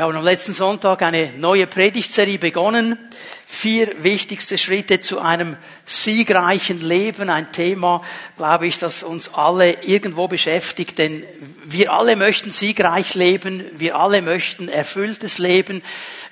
Wir haben am letzten Sonntag eine neue Predigtserie begonnen. Vier wichtigste Schritte zu einem siegreichen Leben. Ein Thema, glaube ich, das uns alle irgendwo beschäftigt, denn wir alle möchten siegreich leben. Wir alle möchten erfülltes Leben.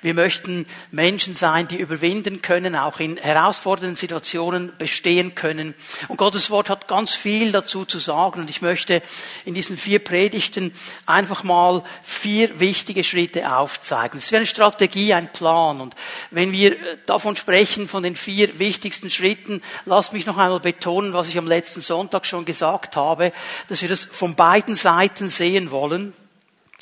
Wir möchten Menschen sein, die überwinden können, auch in herausfordernden Situationen bestehen können. Und Gottes Wort hat ganz viel dazu zu sagen. Und ich möchte in diesen vier Predigten einfach mal vier wichtige Schritte aufzeigen. Es ist wie eine Strategie, ein Plan. Und wenn wir davon sprechen, von den vier wichtigsten Schritten, lasst mich noch einmal betonen, was ich am letzten Sonntag schon gesagt habe, dass wir das von beiden Seiten sehen wollen.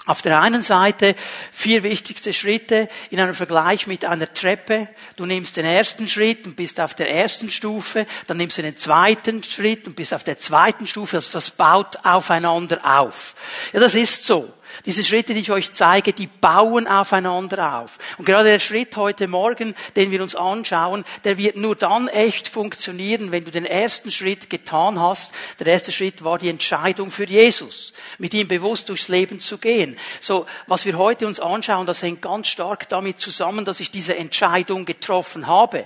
Auf der einen Seite vier wichtigste Schritte in einem Vergleich mit einer Treppe. Du nimmst den ersten Schritt und bist auf der ersten Stufe, dann nimmst du den zweiten Schritt und bist auf der zweiten Stufe. Also das baut aufeinander auf. Ja, das ist so. Diese Schritte, die ich euch zeige, die bauen aufeinander auf. Und gerade der Schritt heute Morgen, den wir uns anschauen, der wird nur dann echt funktionieren, wenn du den ersten Schritt getan hast. Der erste Schritt war die Entscheidung für Jesus, mit ihm bewusst durchs Leben zu gehen. So, was wir heute uns anschauen, das hängt ganz stark damit zusammen, dass ich diese Entscheidung getroffen habe.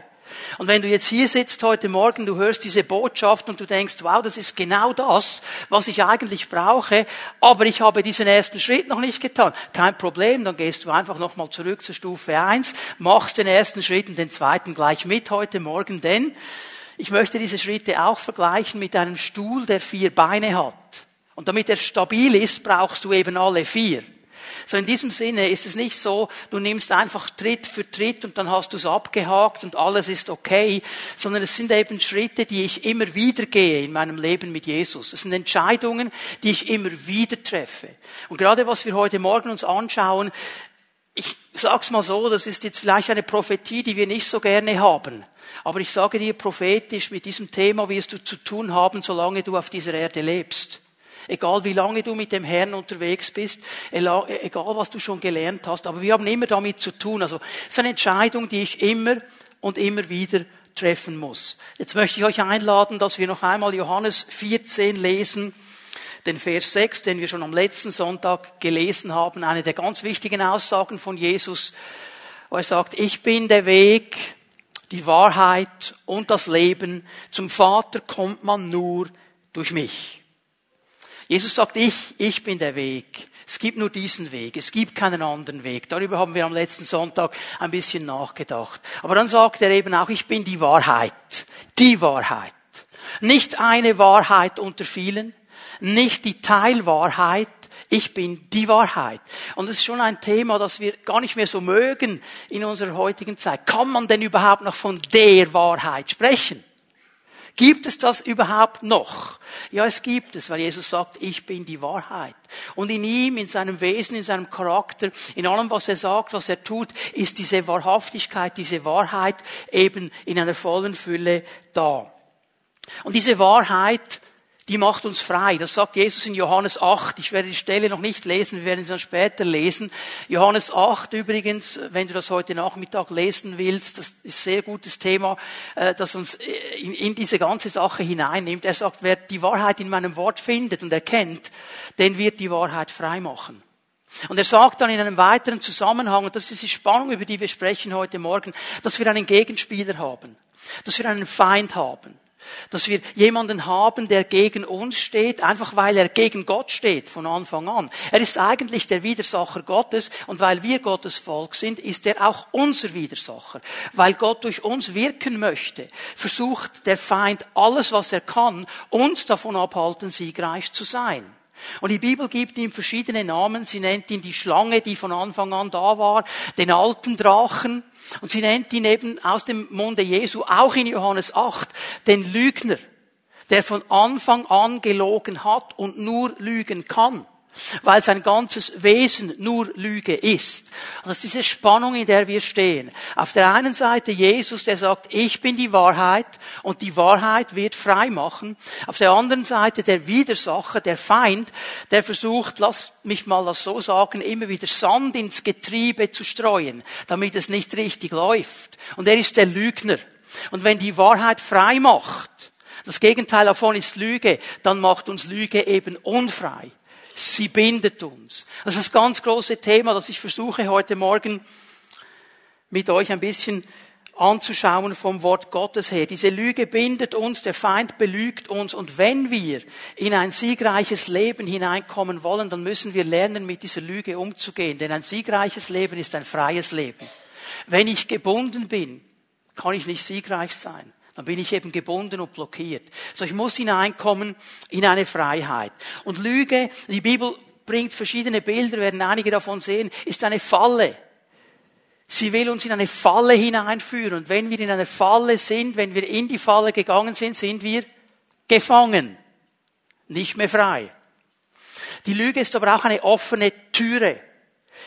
Und wenn du jetzt hier sitzt heute Morgen, du hörst diese Botschaft und du denkst, wow, das ist genau das, was ich eigentlich brauche, aber ich habe diesen ersten Schritt noch nicht getan. Kein Problem, dann gehst du einfach nochmal zurück zur Stufe 1, machst den ersten Schritt und den zweiten gleich mit heute Morgen, denn ich möchte diese Schritte auch vergleichen mit einem Stuhl, der vier Beine hat. Und damit er stabil ist, brauchst du eben alle vier. So in diesem Sinne ist es nicht so, du nimmst einfach Tritt für Tritt und dann hast du es abgehakt und alles ist okay, sondern es sind eben Schritte, die ich immer wieder gehe in meinem Leben mit Jesus. Es sind Entscheidungen, die ich immer wieder treffe. Und gerade was wir heute Morgen uns anschauen, ich sag's mal so, das ist jetzt vielleicht eine Prophetie, die wir nicht so gerne haben. Aber ich sage dir prophetisch, mit diesem Thema wirst du zu tun haben, solange du auf dieser Erde lebst. Egal wie lange du mit dem Herrn unterwegs bist, egal was du schon gelernt hast, aber wir haben immer damit zu tun. Also es ist eine Entscheidung, die ich immer und immer wieder treffen muss. Jetzt möchte ich euch einladen, dass wir noch einmal Johannes 14 lesen, den Vers 6, den wir schon am letzten Sonntag gelesen haben, eine der ganz wichtigen Aussagen von Jesus, wo er sagt, ich bin der Weg, die Wahrheit und das Leben. Zum Vater kommt man nur durch mich. Jesus sagt, ich, ich bin der Weg. Es gibt nur diesen Weg. Es gibt keinen anderen Weg. Darüber haben wir am letzten Sonntag ein bisschen nachgedacht. Aber dann sagt er eben auch, ich bin die Wahrheit. Die Wahrheit. Nicht eine Wahrheit unter vielen. Nicht die Teilwahrheit. Ich bin die Wahrheit. Und es ist schon ein Thema, das wir gar nicht mehr so mögen in unserer heutigen Zeit. Kann man denn überhaupt noch von der Wahrheit sprechen? Gibt es das überhaupt noch? Ja, es gibt es, weil Jesus sagt, ich bin die Wahrheit. Und in ihm, in seinem Wesen, in seinem Charakter, in allem, was er sagt, was er tut, ist diese Wahrhaftigkeit, diese Wahrheit eben in einer vollen Fülle da. Und diese Wahrheit die macht uns frei. Das sagt Jesus in Johannes 8. Ich werde die Stelle noch nicht lesen, wir werden sie dann später lesen. Johannes 8 übrigens, wenn du das heute Nachmittag lesen willst, das ist ein sehr gutes Thema, äh, das uns äh, in, diese ganze Sache hineinnimmt. Er sagt, wer die Wahrheit in meinem Wort findet und erkennt, den wird die Wahrheit frei machen. Und er sagt dann in einem weiteren Zusammenhang, und das ist die Spannung, über die wir sprechen heute Morgen, dass wir einen Gegenspieler haben, dass wir einen Feind haben. Dass wir jemanden haben, der gegen uns steht, einfach weil er gegen Gott steht von Anfang an. Er ist eigentlich der Widersacher Gottes und weil wir Gottes Volk sind, ist er auch unser Widersacher. Weil Gott durch uns wirken möchte, versucht der Feind alles, was er kann, uns davon abhalten, siegreich zu sein. Und die Bibel gibt ihm verschiedene Namen. Sie nennt ihn die Schlange, die von Anfang an da war, den alten Drachen, und sie nennt ihn eben aus dem Munde Jesu, auch in Johannes 8, den Lügner, der von Anfang an gelogen hat und nur lügen kann weil sein ganzes Wesen nur Lüge ist. Und das ist diese Spannung, in der wir stehen. Auf der einen Seite Jesus, der sagt, ich bin die Wahrheit und die Wahrheit wird frei machen. Auf der anderen Seite der Widersacher, der Feind, der versucht, lass mich mal das so sagen, immer wieder Sand ins Getriebe zu streuen, damit es nicht richtig läuft. Und er ist der Lügner. Und wenn die Wahrheit frei macht, das Gegenteil davon ist Lüge, dann macht uns Lüge eben unfrei. Sie bindet uns. Das ist das ganz große Thema, das ich versuche heute Morgen mit euch ein bisschen anzuschauen vom Wort Gottes her. Diese Lüge bindet uns, der Feind belügt uns und wenn wir in ein siegreiches Leben hineinkommen wollen, dann müssen wir lernen, mit dieser Lüge umzugehen, denn ein siegreiches Leben ist ein freies Leben. Wenn ich gebunden bin, kann ich nicht siegreich sein. Dann bin ich eben gebunden und blockiert. So, ich muss hineinkommen in eine Freiheit. Und Lüge, die Bibel bringt verschiedene Bilder, werden einige davon sehen, ist eine Falle. Sie will uns in eine Falle hineinführen. Und wenn wir in einer Falle sind, wenn wir in die Falle gegangen sind, sind wir gefangen. Nicht mehr frei. Die Lüge ist aber auch eine offene Türe.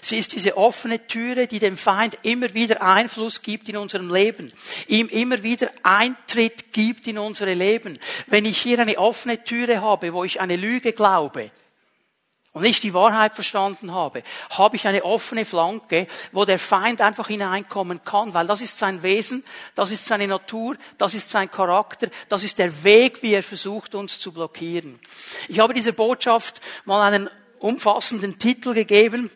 Sie ist diese offene Türe, die dem Feind immer wieder Einfluss gibt in unserem Leben, ihm immer wieder Eintritt gibt in unsere Leben. Wenn ich hier eine offene Türe habe, wo ich eine Lüge glaube, und nicht die Wahrheit verstanden habe, habe ich eine offene Flanke, wo der Feind einfach hineinkommen kann, weil das ist sein Wesen, das ist seine Natur, das ist sein Charakter, das ist der Weg, wie er versucht, uns zu blockieren. Ich habe dieser Botschaft mal einen umfassenden Titel gegeben,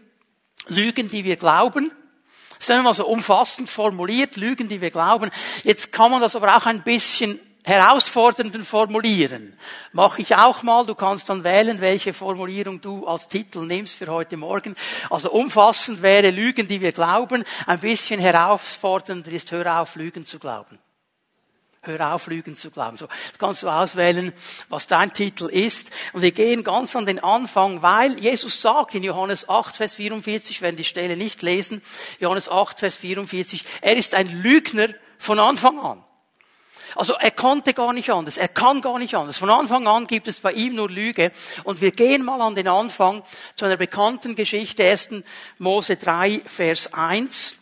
Lügen, die wir glauben. Das ist mal so umfassend formuliert, Lügen, die wir glauben. Jetzt kann man das aber auch ein bisschen herausfordernden formulieren. Mache ich auch mal. Du kannst dann wählen, welche Formulierung du als Titel nimmst für heute Morgen. Also umfassend wäre Lügen, die wir glauben. Ein bisschen herausfordernder ist, hör auf, Lügen zu glauben. Hör auf, Lügen zu glauben. So, jetzt kannst du auswählen, was dein Titel ist. Und wir gehen ganz an den Anfang, weil Jesus sagt in Johannes 8, Vers 44, wenn die Stelle nicht lesen, Johannes 8, Vers 44, er ist ein Lügner von Anfang an. Also er konnte gar nicht anders, er kann gar nicht anders. Von Anfang an gibt es bei ihm nur Lüge. Und wir gehen mal an den Anfang zu einer bekannten Geschichte, 1. Mose 3, Vers 1.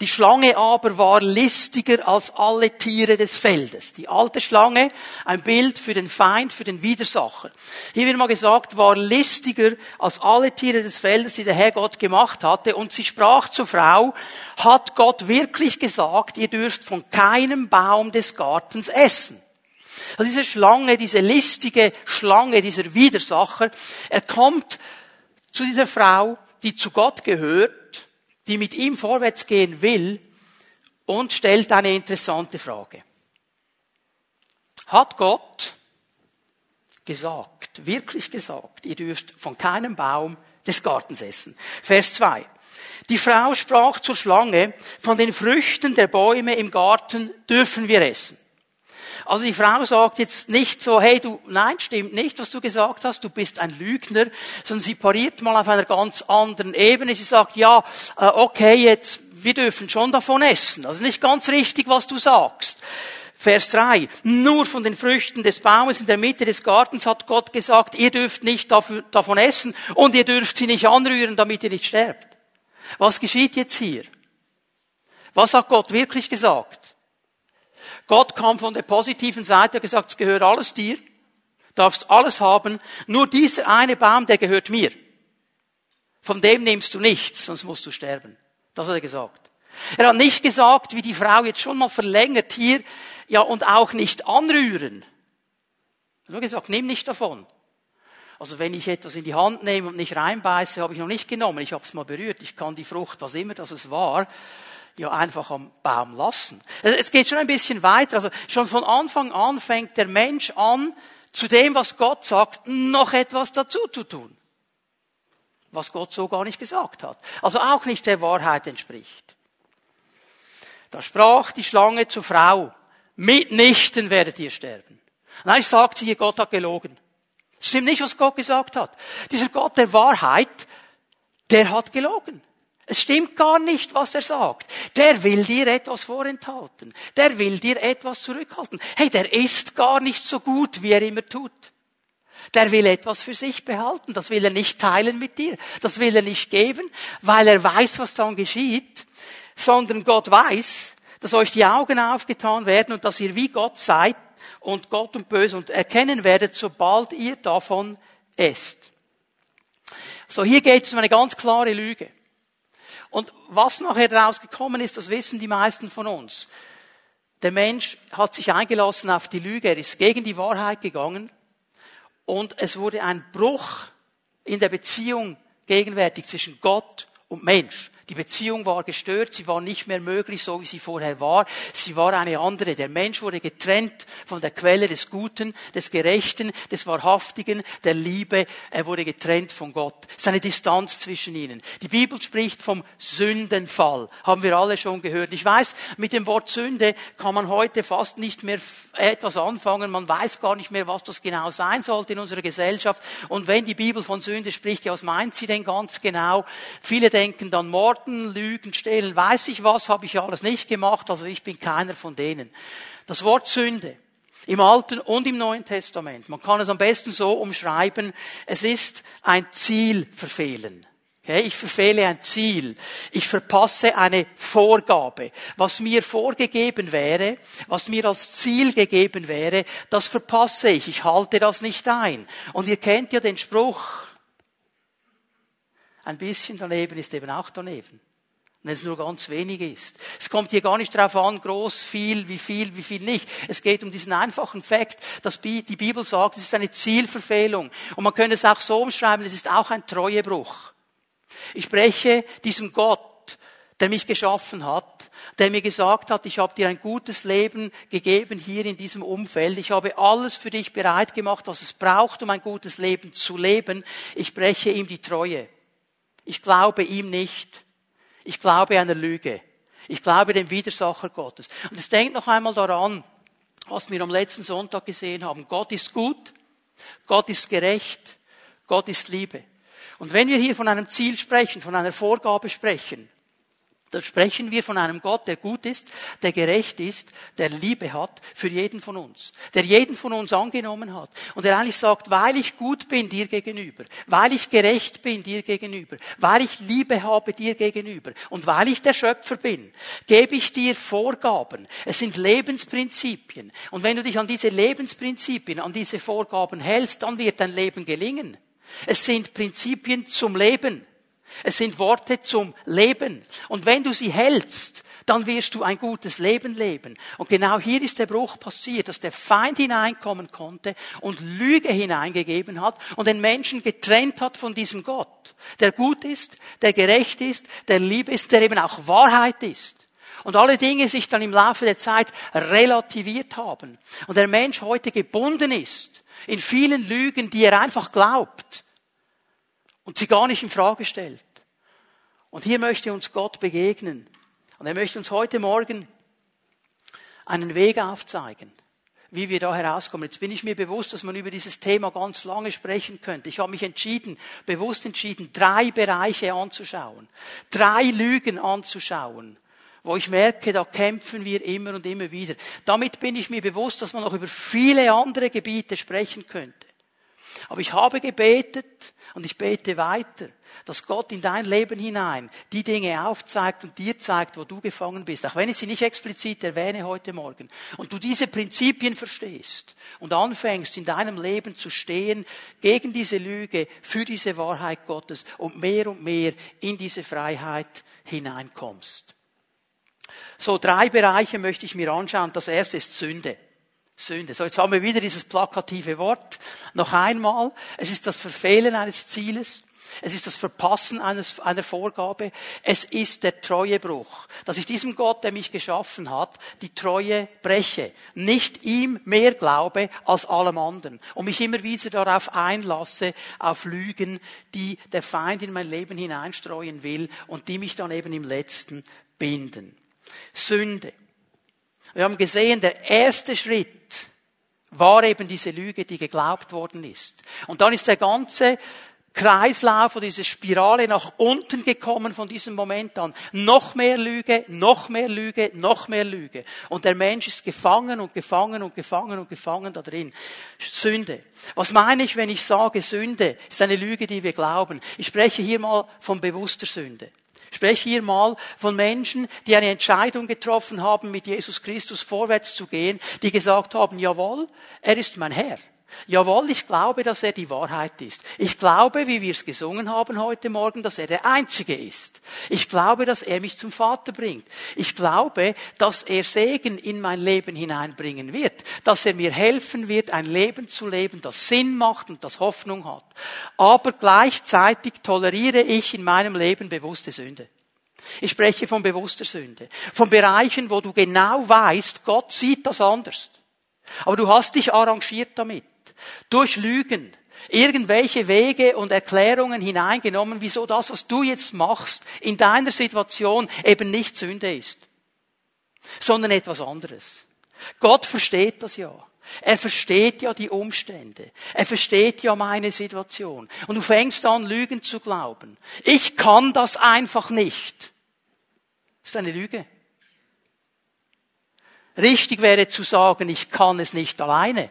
Die Schlange aber war listiger als alle Tiere des Feldes. Die alte Schlange, ein Bild für den Feind, für den Widersacher. Hier wird mal gesagt, war listiger als alle Tiere des Feldes, die der Herr Gott gemacht hatte. Und sie sprach zur Frau, hat Gott wirklich gesagt, ihr dürft von keinem Baum des Gartens essen. Also diese Schlange, diese listige Schlange, dieser Widersacher, er kommt zu dieser Frau, die zu Gott gehört, die mit ihm vorwärts gehen will und stellt eine interessante Frage. Hat Gott gesagt, wirklich gesagt, ihr dürft von keinem Baum des Gartens essen. Vers 2. Die Frau sprach zur Schlange, von den Früchten der Bäume im Garten dürfen wir essen. Also die Frau sagt jetzt nicht so, hey du, nein, stimmt nicht, was du gesagt hast, du bist ein Lügner, sondern sie pariert mal auf einer ganz anderen Ebene. Sie sagt, ja, äh, okay, jetzt, wir dürfen schon davon essen. Also nicht ganz richtig, was du sagst. Vers 3. Nur von den Früchten des Baumes in der Mitte des Gartens hat Gott gesagt, ihr dürft nicht davon essen und ihr dürft sie nicht anrühren, damit ihr nicht sterbt. Was geschieht jetzt hier? Was hat Gott wirklich gesagt? Gott kam von der positiven Seite, hat gesagt, es gehört alles dir, darfst alles haben, nur dieser eine Baum, der gehört mir. Von dem nimmst du nichts, sonst musst du sterben. Das hat er gesagt. Er hat nicht gesagt, wie die Frau jetzt schon mal verlängert hier, ja, und auch nicht anrühren. Er hat nur gesagt, nimm nicht davon. Also wenn ich etwas in die Hand nehme und nicht reinbeiße, habe ich noch nicht genommen. Ich habe es mal berührt. Ich kann die Frucht, was immer das es war, ja einfach am Baum lassen. Es geht schon ein bisschen weiter. Also schon von Anfang an fängt der Mensch an, zu dem, was Gott sagt, noch etwas dazu zu tun. Was Gott so gar nicht gesagt hat. Also auch nicht der Wahrheit entspricht. Da sprach die Schlange zur Frau, mitnichten werdet ihr sterben. Nein, sagt sie, Gott hat gelogen. Es stimmt nicht, was Gott gesagt hat. Dieser Gott der Wahrheit, der hat gelogen. Es stimmt gar nicht, was er sagt. Der will dir etwas vorenthalten. Der will dir etwas zurückhalten. Hey, der ist gar nicht so gut, wie er immer tut. Der will etwas für sich behalten. Das will er nicht teilen mit dir. Das will er nicht geben, weil er weiß, was dann geschieht. Sondern Gott weiß, dass euch die Augen aufgetan werden und dass ihr wie Gott seid und Gott und Böse und erkennen werdet, sobald ihr davon esst. So, hier geht es um eine ganz klare Lüge. Und was nachher daraus gekommen ist, das wissen die meisten von uns. Der Mensch hat sich eingelassen auf die Lüge, er ist gegen die Wahrheit gegangen und es wurde ein Bruch in der Beziehung gegenwärtig zwischen Gott und Mensch. Die Beziehung war gestört, sie war nicht mehr möglich, so wie sie vorher war. Sie war eine andere. Der Mensch wurde getrennt von der Quelle des Guten, des Gerechten, des Wahrhaftigen, der Liebe. Er wurde getrennt von Gott. Es ist eine Distanz zwischen ihnen. Die Bibel spricht vom Sündenfall. Haben wir alle schon gehört. Ich weiß, mit dem Wort Sünde kann man heute fast nicht mehr etwas anfangen. Man weiß gar nicht mehr, was das genau sein sollte in unserer Gesellschaft. Und wenn die Bibel von Sünde spricht, ja, was meint sie denn ganz genau? Viele denken dann Mord Morden, Lügen, Stehlen, weiß ich was, habe ich alles nicht gemacht, also ich bin keiner von denen. Das Wort Sünde im Alten und im Neuen Testament, man kann es am besten so umschreiben, es ist ein Zielverfehlen. Okay, ich verfehle ein Ziel. Ich verpasse eine Vorgabe. Was mir vorgegeben wäre, was mir als Ziel gegeben wäre, das verpasse ich. Ich halte das nicht ein. Und ihr kennt ja den Spruch, ein bisschen daneben ist eben auch daneben. Wenn es nur ganz wenig ist. Es kommt hier gar nicht darauf an, groß, viel, wie viel, wie viel nicht. Es geht um diesen einfachen Fakt, dass die Bibel sagt, es ist eine Zielverfehlung. Und man könnte es auch so umschreiben, es ist auch ein Treuebruch. Ich spreche diesem Gott, der mich geschaffen hat, der mir gesagt hat, ich habe dir ein gutes Leben gegeben hier in diesem Umfeld. Ich habe alles für dich bereit gemacht, was es braucht, um ein gutes Leben zu leben. Ich spreche ihm die Treue. Ich glaube ihm nicht. Ich glaube einer Lüge. Ich glaube dem Widersacher Gottes. Und es denkt noch einmal daran, was wir am letzten Sonntag gesehen haben. Gott ist gut. Gott ist gerecht. Gott ist Liebe. Und wenn wir hier von einem Ziel sprechen, von einer Vorgabe sprechen, da sprechen wir von einem Gott, der gut ist, der gerecht ist, der Liebe hat für jeden von uns, der jeden von uns angenommen hat und der eigentlich sagt, weil ich gut bin dir gegenüber, weil ich gerecht bin dir gegenüber, weil ich Liebe habe dir gegenüber und weil ich der Schöpfer bin, gebe ich dir Vorgaben. Es sind Lebensprinzipien und wenn du dich an diese Lebensprinzipien, an diese Vorgaben hältst, dann wird dein Leben gelingen. Es sind Prinzipien zum Leben. Es sind Worte zum Leben. Und wenn du sie hältst, dann wirst du ein gutes Leben leben. Und genau hier ist der Bruch passiert, dass der Feind hineinkommen konnte und Lüge hineingegeben hat und den Menschen getrennt hat von diesem Gott, der gut ist, der gerecht ist, der lieb ist, der eben auch Wahrheit ist. Und alle Dinge sich dann im Laufe der Zeit relativiert haben. Und der Mensch heute gebunden ist in vielen Lügen, die er einfach glaubt und sie gar nicht in Frage stellt. Und hier möchte uns Gott begegnen. Und er möchte uns heute Morgen einen Weg aufzeigen, wie wir da herauskommen. Jetzt bin ich mir bewusst, dass man über dieses Thema ganz lange sprechen könnte. Ich habe mich entschieden, bewusst entschieden, drei Bereiche anzuschauen, drei Lügen anzuschauen, wo ich merke, da kämpfen wir immer und immer wieder. Damit bin ich mir bewusst, dass man noch über viele andere Gebiete sprechen könnte. Aber ich habe gebetet, und ich bete weiter, dass Gott in dein Leben hinein die Dinge aufzeigt und dir zeigt, wo du gefangen bist. Auch wenn ich sie nicht explizit erwähne heute Morgen. Und du diese Prinzipien verstehst und anfängst in deinem Leben zu stehen gegen diese Lüge, für diese Wahrheit Gottes und mehr und mehr in diese Freiheit hineinkommst. So drei Bereiche möchte ich mir anschauen. Das erste ist Sünde. Sünde. So, jetzt haben wir wieder dieses plakative Wort. Noch einmal. Es ist das Verfehlen eines Zieles. Es ist das Verpassen eines, einer Vorgabe. Es ist der Treuebruch. Dass ich diesem Gott, der mich geschaffen hat, die Treue breche. Nicht ihm mehr glaube als allem anderen. Und mich immer wieder darauf einlasse, auf Lügen, die der Feind in mein Leben hineinstreuen will und die mich dann eben im Letzten binden. Sünde. Wir haben gesehen, der erste Schritt war eben diese Lüge, die geglaubt worden ist. Und dann ist der ganze Kreislauf oder diese Spirale nach unten gekommen von diesem Moment an. Noch mehr Lüge, noch mehr Lüge, noch mehr Lüge. Und der Mensch ist gefangen und gefangen und gefangen und gefangen da drin. Sünde. Was meine ich, wenn ich sage, Sünde ist eine Lüge, die wir glauben? Ich spreche hier mal von bewusster Sünde. Ich spreche hier mal von Menschen, die eine Entscheidung getroffen haben, mit Jesus Christus vorwärts zu gehen, die gesagt haben, jawohl, er ist mein Herr. Jawohl, ich glaube, dass er die Wahrheit ist. Ich glaube, wie wir es gesungen haben heute Morgen, dass er der Einzige ist. Ich glaube, dass er mich zum Vater bringt. Ich glaube, dass er Segen in mein Leben hineinbringen wird. Dass er mir helfen wird, ein Leben zu leben, das Sinn macht und das Hoffnung hat. Aber gleichzeitig toleriere ich in meinem Leben bewusste Sünde. Ich spreche von bewusster Sünde. Von Bereichen, wo du genau weißt, Gott sieht das anders. Aber du hast dich arrangiert damit durch Lügen irgendwelche Wege und Erklärungen hineingenommen, wieso das, was du jetzt machst, in deiner Situation eben nicht Sünde ist, sondern etwas anderes. Gott versteht das ja. Er versteht ja die Umstände. Er versteht ja meine Situation. Und du fängst an, Lügen zu glauben. Ich kann das einfach nicht. Das ist eine Lüge. Richtig wäre zu sagen, ich kann es nicht alleine.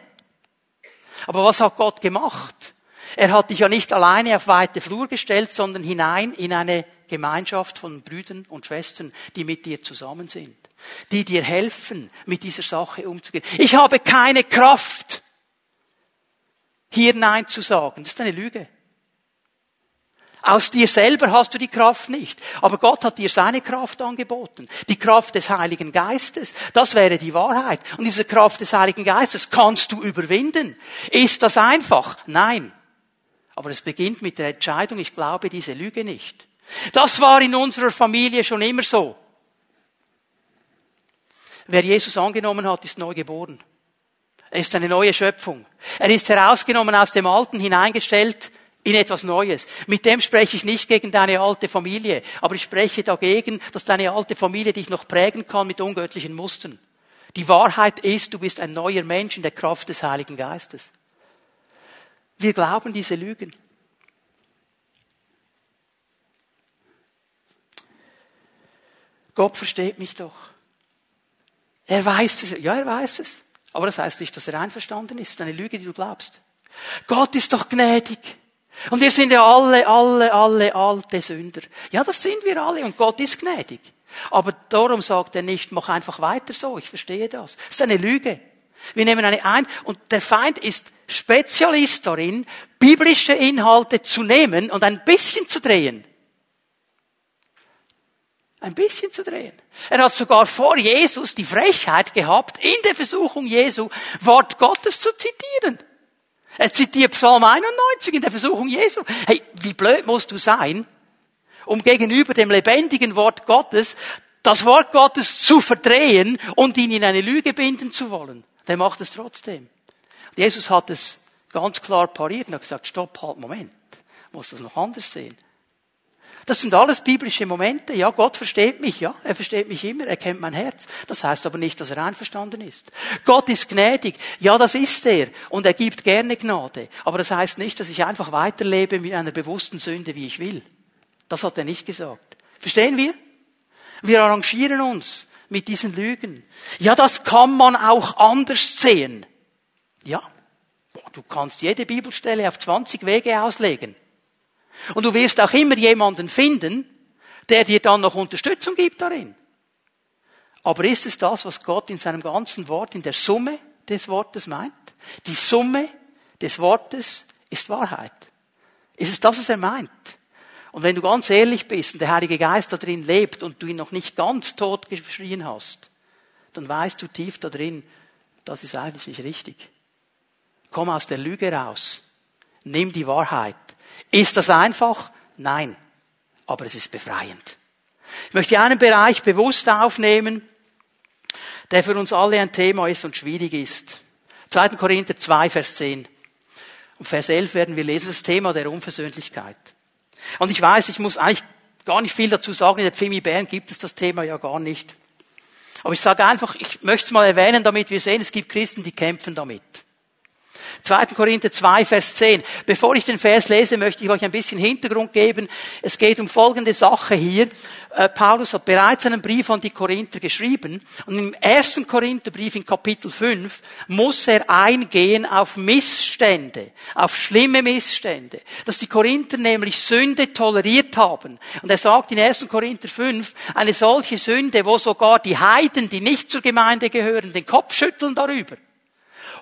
Aber was hat Gott gemacht? Er hat dich ja nicht alleine auf weite Flur gestellt, sondern hinein in eine Gemeinschaft von Brüdern und Schwestern, die mit dir zusammen sind, die dir helfen, mit dieser Sache umzugehen. Ich habe keine Kraft, hier Nein zu sagen. Das ist eine Lüge. Aus dir selber hast du die Kraft nicht. Aber Gott hat dir seine Kraft angeboten. Die Kraft des Heiligen Geistes. Das wäre die Wahrheit. Und diese Kraft des Heiligen Geistes kannst du überwinden. Ist das einfach? Nein. Aber es beginnt mit der Entscheidung, ich glaube diese Lüge nicht. Das war in unserer Familie schon immer so. Wer Jesus angenommen hat, ist neu geboren. Er ist eine neue Schöpfung. Er ist herausgenommen aus dem Alten, hineingestellt in etwas Neues. Mit dem spreche ich nicht gegen deine alte Familie, aber ich spreche dagegen, dass deine alte Familie dich noch prägen kann mit ungöttlichen Mustern. Die Wahrheit ist, du bist ein neuer Mensch in der Kraft des Heiligen Geistes. Wir glauben diese Lügen. Gott versteht mich doch. Er weiß es. Ja, er weiß es. Aber das heißt nicht, dass er einverstanden ist. Eine Lüge, die du glaubst. Gott ist doch gnädig. Und wir sind ja alle, alle, alle alte Sünder. Ja, das sind wir alle und Gott ist gnädig. Aber darum sagt er nicht, mach einfach weiter so, ich verstehe das. Das ist eine Lüge. Wir nehmen eine ein und der Feind ist Spezialist darin, biblische Inhalte zu nehmen und ein bisschen zu drehen. Ein bisschen zu drehen. Er hat sogar vor Jesus die Frechheit gehabt, in der Versuchung Jesu Wort Gottes zu zitieren. Er zitiert Psalm 91 in der Versuchung Jesu. Hey, wie blöd musst du sein, um gegenüber dem lebendigen Wort Gottes das Wort Gottes zu verdrehen und ihn in eine Lüge binden zu wollen. Der macht es trotzdem. Jesus hat es ganz klar pariert und hat gesagt, stopp, halt, Moment. Muss das noch anders sehen. Das sind alles biblische Momente. Ja, Gott versteht mich, ja. Er versteht mich immer, er kennt mein Herz. Das heißt aber nicht, dass er einverstanden ist. Gott ist gnädig. Ja, das ist er. Und er gibt gerne Gnade. Aber das heißt nicht, dass ich einfach weiterlebe mit einer bewussten Sünde, wie ich will. Das hat er nicht gesagt. Verstehen wir? Wir arrangieren uns mit diesen Lügen. Ja, das kann man auch anders sehen. Ja. Du kannst jede Bibelstelle auf 20 Wege auslegen. Und du wirst auch immer jemanden finden, der dir dann noch Unterstützung gibt darin. Aber ist es das, was Gott in seinem ganzen Wort, in der Summe des Wortes meint? Die Summe des Wortes ist Wahrheit. Ist es das, was er meint? Und wenn du ganz ehrlich bist und der Heilige Geist da drin lebt und du ihn noch nicht ganz tot geschrien hast, dann weißt du tief da drin, das ist eigentlich nicht richtig. Komm aus der Lüge raus. Nimm die Wahrheit ist das einfach? Nein. Aber es ist befreiend. Ich möchte einen Bereich bewusst aufnehmen, der für uns alle ein Thema ist und schwierig ist. 2. Korinther 2, Vers 10. Und Vers 11 werden wir lesen, das Thema der Unversöhnlichkeit. Und ich weiß, ich muss eigentlich gar nicht viel dazu sagen, in der Pfimi Bern gibt es das Thema ja gar nicht. Aber ich sage einfach, ich möchte es mal erwähnen, damit wir sehen, es gibt Christen, die kämpfen damit. 2. Korinther 2, Vers 10. Bevor ich den Vers lese, möchte ich euch ein bisschen Hintergrund geben. Es geht um folgende Sache hier. Äh, Paulus hat bereits einen Brief an die Korinther geschrieben und im ersten Korintherbrief in Kapitel 5 muss er eingehen auf Missstände, auf schlimme Missstände, dass die Korinther nämlich Sünde toleriert haben. Und er sagt in 1. Korinther 5, eine solche Sünde, wo sogar die Heiden, die nicht zur Gemeinde gehören, den Kopf schütteln darüber.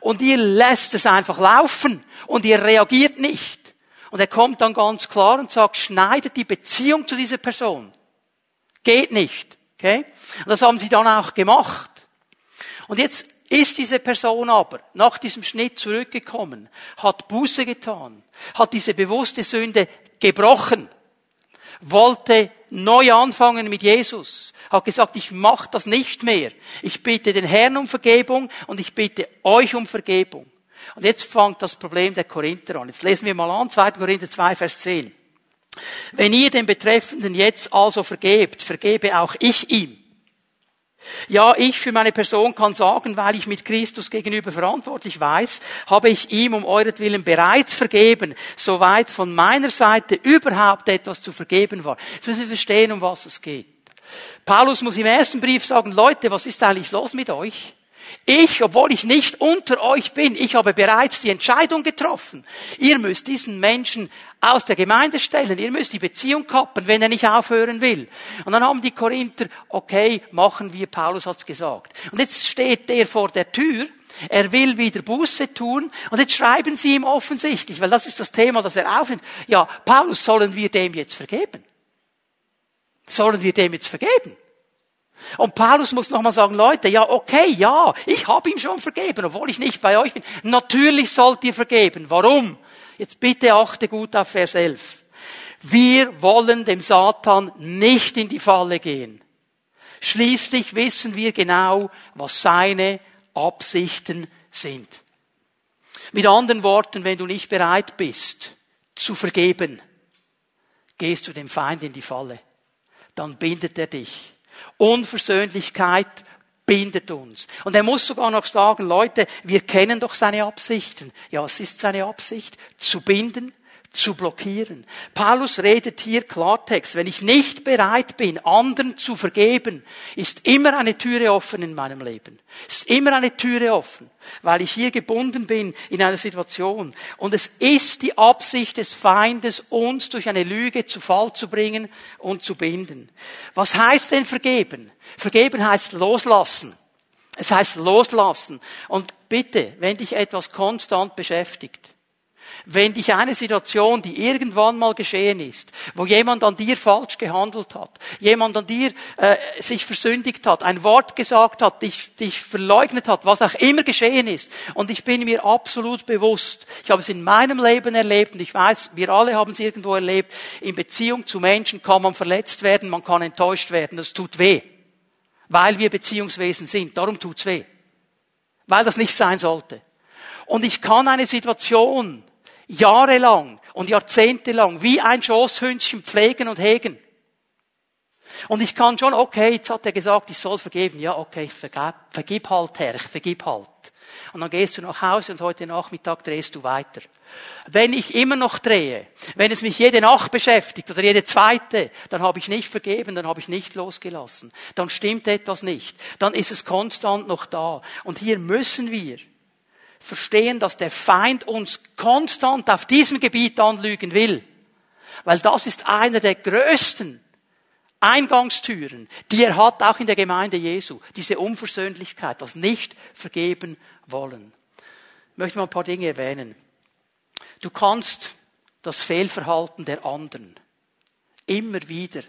Und ihr lässt es einfach laufen und ihr reagiert nicht. Und er kommt dann ganz klar und sagt, schneidet die Beziehung zu dieser Person. Geht nicht. Okay? Und das haben sie dann auch gemacht. Und jetzt ist diese Person aber nach diesem Schnitt zurückgekommen, hat Buße getan, hat diese bewusste Sünde gebrochen, wollte neu anfangen mit Jesus, hat gesagt, ich mache das nicht mehr. Ich bitte den Herrn um Vergebung und ich bitte euch um Vergebung. Und jetzt fängt das Problem der Korinther an. Jetzt lesen wir mal an, 2. Korinther 2, Vers 10. Wenn ihr den Betreffenden jetzt also vergebt, vergebe auch ich ihm. Ja, ich für meine Person kann sagen, weil ich mit Christus gegenüber verantwortlich weiß, habe ich ihm um euretwillen bereits vergeben, soweit von meiner Seite überhaupt etwas zu vergeben war. Jetzt müssen wir verstehen, um was es geht. Paulus muss im ersten Brief sagen, Leute, was ist eigentlich los mit euch? Ich, obwohl ich nicht unter euch bin, ich habe bereits die Entscheidung getroffen. Ihr müsst diesen Menschen aus der Gemeinde stellen. Ihr müsst die Beziehung kappen, wenn er nicht aufhören will. Und dann haben die Korinther, okay, machen wir, Paulus hat's gesagt. Und jetzt steht der vor der Tür, er will wieder Buße tun und jetzt schreiben sie ihm offensichtlich, weil das ist das Thema, das er aufnimmt. Ja, Paulus, sollen wir dem jetzt vergeben? Sollen wir dem jetzt vergeben? Und Paulus muss nochmal sagen, Leute, ja, okay, ja, ich habe ihm schon vergeben, obwohl ich nicht bei euch bin. Natürlich sollt ihr vergeben. Warum? Jetzt bitte achte gut auf Vers 11. Wir wollen dem Satan nicht in die Falle gehen. Schließlich wissen wir genau, was seine Absichten sind. Mit anderen Worten, wenn du nicht bereit bist zu vergeben, gehst du dem Feind in die Falle. Dann bindet er dich Unversöhnlichkeit bindet uns. Und er muss sogar noch sagen, Leute, wir kennen doch seine Absichten. Ja, was ist seine Absicht? Zu binden, zu blockieren. Paulus redet hier Klartext. Wenn ich nicht bereit bin, anderen zu vergeben, ist immer eine Türe offen in meinem Leben. Ist immer eine Türe offen, weil ich hier gebunden bin in einer Situation. Und es ist die Absicht des Feindes, uns durch eine Lüge zu Fall zu bringen und zu binden. Was heißt denn vergeben? Vergeben heißt loslassen. Es heißt loslassen. Und bitte, wenn dich etwas konstant beschäftigt, wenn dich eine Situation, die irgendwann mal geschehen ist, wo jemand an dir falsch gehandelt hat, jemand an dir äh, sich versündigt hat, ein Wort gesagt hat, dich, dich verleugnet hat, was auch immer geschehen ist, und ich bin mir absolut bewusst, ich habe es in meinem Leben erlebt und ich weiß, wir alle haben es irgendwo erlebt, in Beziehung zu Menschen kann man verletzt werden, man kann enttäuscht werden, das tut weh, weil wir Beziehungswesen sind, darum tut's weh, weil das nicht sein sollte. Und ich kann eine Situation jahrelang und jahrzehntelang wie ein Schoßhündchen pflegen und hegen. Und ich kann schon, okay, jetzt hat er gesagt, ich soll vergeben. Ja, okay, ich vergib, vergib halt, Herr, ich vergib halt. Und dann gehst du nach Hause und heute Nachmittag drehst du weiter. Wenn ich immer noch drehe, wenn es mich jede Nacht beschäftigt oder jede zweite, dann habe ich nicht vergeben, dann habe ich nicht losgelassen. Dann stimmt etwas nicht. Dann ist es konstant noch da. Und hier müssen wir verstehen, dass der Feind uns konstant auf diesem Gebiet anlügen will. Weil das ist einer der größten Eingangstüren, die er hat, auch in der Gemeinde Jesu. Diese Unversöhnlichkeit, das nicht vergeben wollen. Ich möchte mal ein paar Dinge erwähnen. Du kannst das Fehlverhalten der anderen immer wieder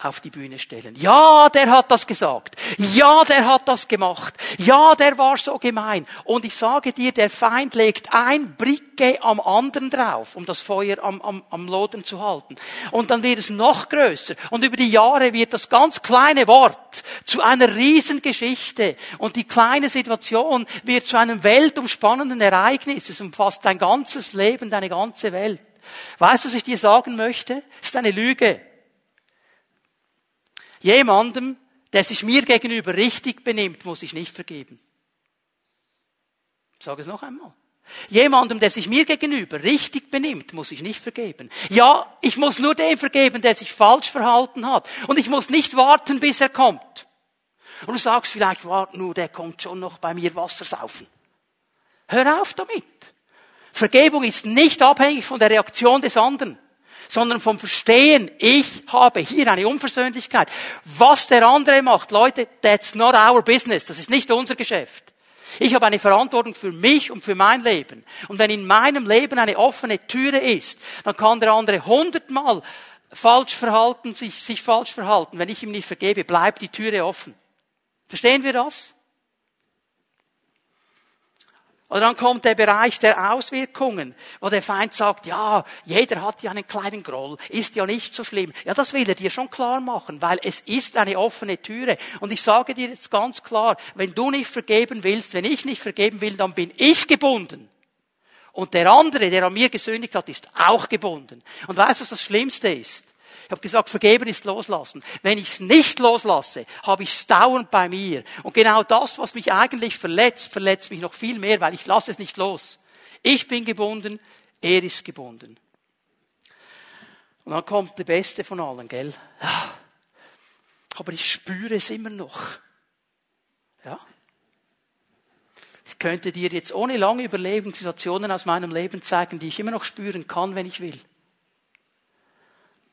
auf die Bühne stellen. Ja, der hat das gesagt. Ja, der hat das gemacht. Ja, der war so gemein. Und ich sage dir, der Feind legt ein Bricke am anderen drauf, um das Feuer am, am, am Lodern zu halten. Und dann wird es noch größer. Und über die Jahre wird das ganz kleine Wort zu einer Riesengeschichte. Und die kleine Situation wird zu einem weltumspannenden Ereignis. Es umfasst dein ganzes Leben, deine ganze Welt. Weißt du, was ich dir sagen möchte? Es ist eine Lüge. Jemandem, der sich mir gegenüber richtig benimmt, muss ich nicht vergeben. Ich sage es noch einmal. Jemandem, der sich mir gegenüber richtig benimmt, muss ich nicht vergeben. Ja, ich muss nur dem vergeben, der sich falsch verhalten hat. Und ich muss nicht warten, bis er kommt. Und du sagst vielleicht, warte nur, der kommt schon noch bei mir Wasser saufen. Hör auf damit. Vergebung ist nicht abhängig von der Reaktion des anderen sondern vom Verstehen, ich habe hier eine Unversöhnlichkeit. Was der andere macht, Leute, that's not our business. Das ist nicht unser Geschäft. Ich habe eine Verantwortung für mich und für mein Leben. Und wenn in meinem Leben eine offene Türe ist, dann kann der andere hundertmal falsch verhalten, sich, sich falsch verhalten. Wenn ich ihm nicht vergebe, bleibt die Türe offen. Verstehen wir das? Und dann kommt der Bereich der Auswirkungen, wo der Feind sagt, ja, jeder hat ja einen kleinen Groll, ist ja nicht so schlimm. Ja, das will er dir schon klar machen, weil es ist eine offene Türe. Und ich sage dir jetzt ganz klar, wenn du nicht vergeben willst, wenn ich nicht vergeben will, dann bin ich gebunden. Und der andere, der an mir gesündigt hat, ist auch gebunden. Und weißt du, was das Schlimmste ist? Ich habe gesagt, vergeben ist loslassen. Wenn ich es nicht loslasse, habe ich es dauernd bei mir. Und genau das, was mich eigentlich verletzt, verletzt mich noch viel mehr, weil ich lasse es nicht los. Ich bin gebunden, er ist gebunden. Und dann kommt der Beste von allen, gell? Ja. Aber ich spüre es immer noch. Ja? Ich könnte dir jetzt ohne lange Überlegen Situationen aus meinem Leben zeigen, die ich immer noch spüren kann, wenn ich will.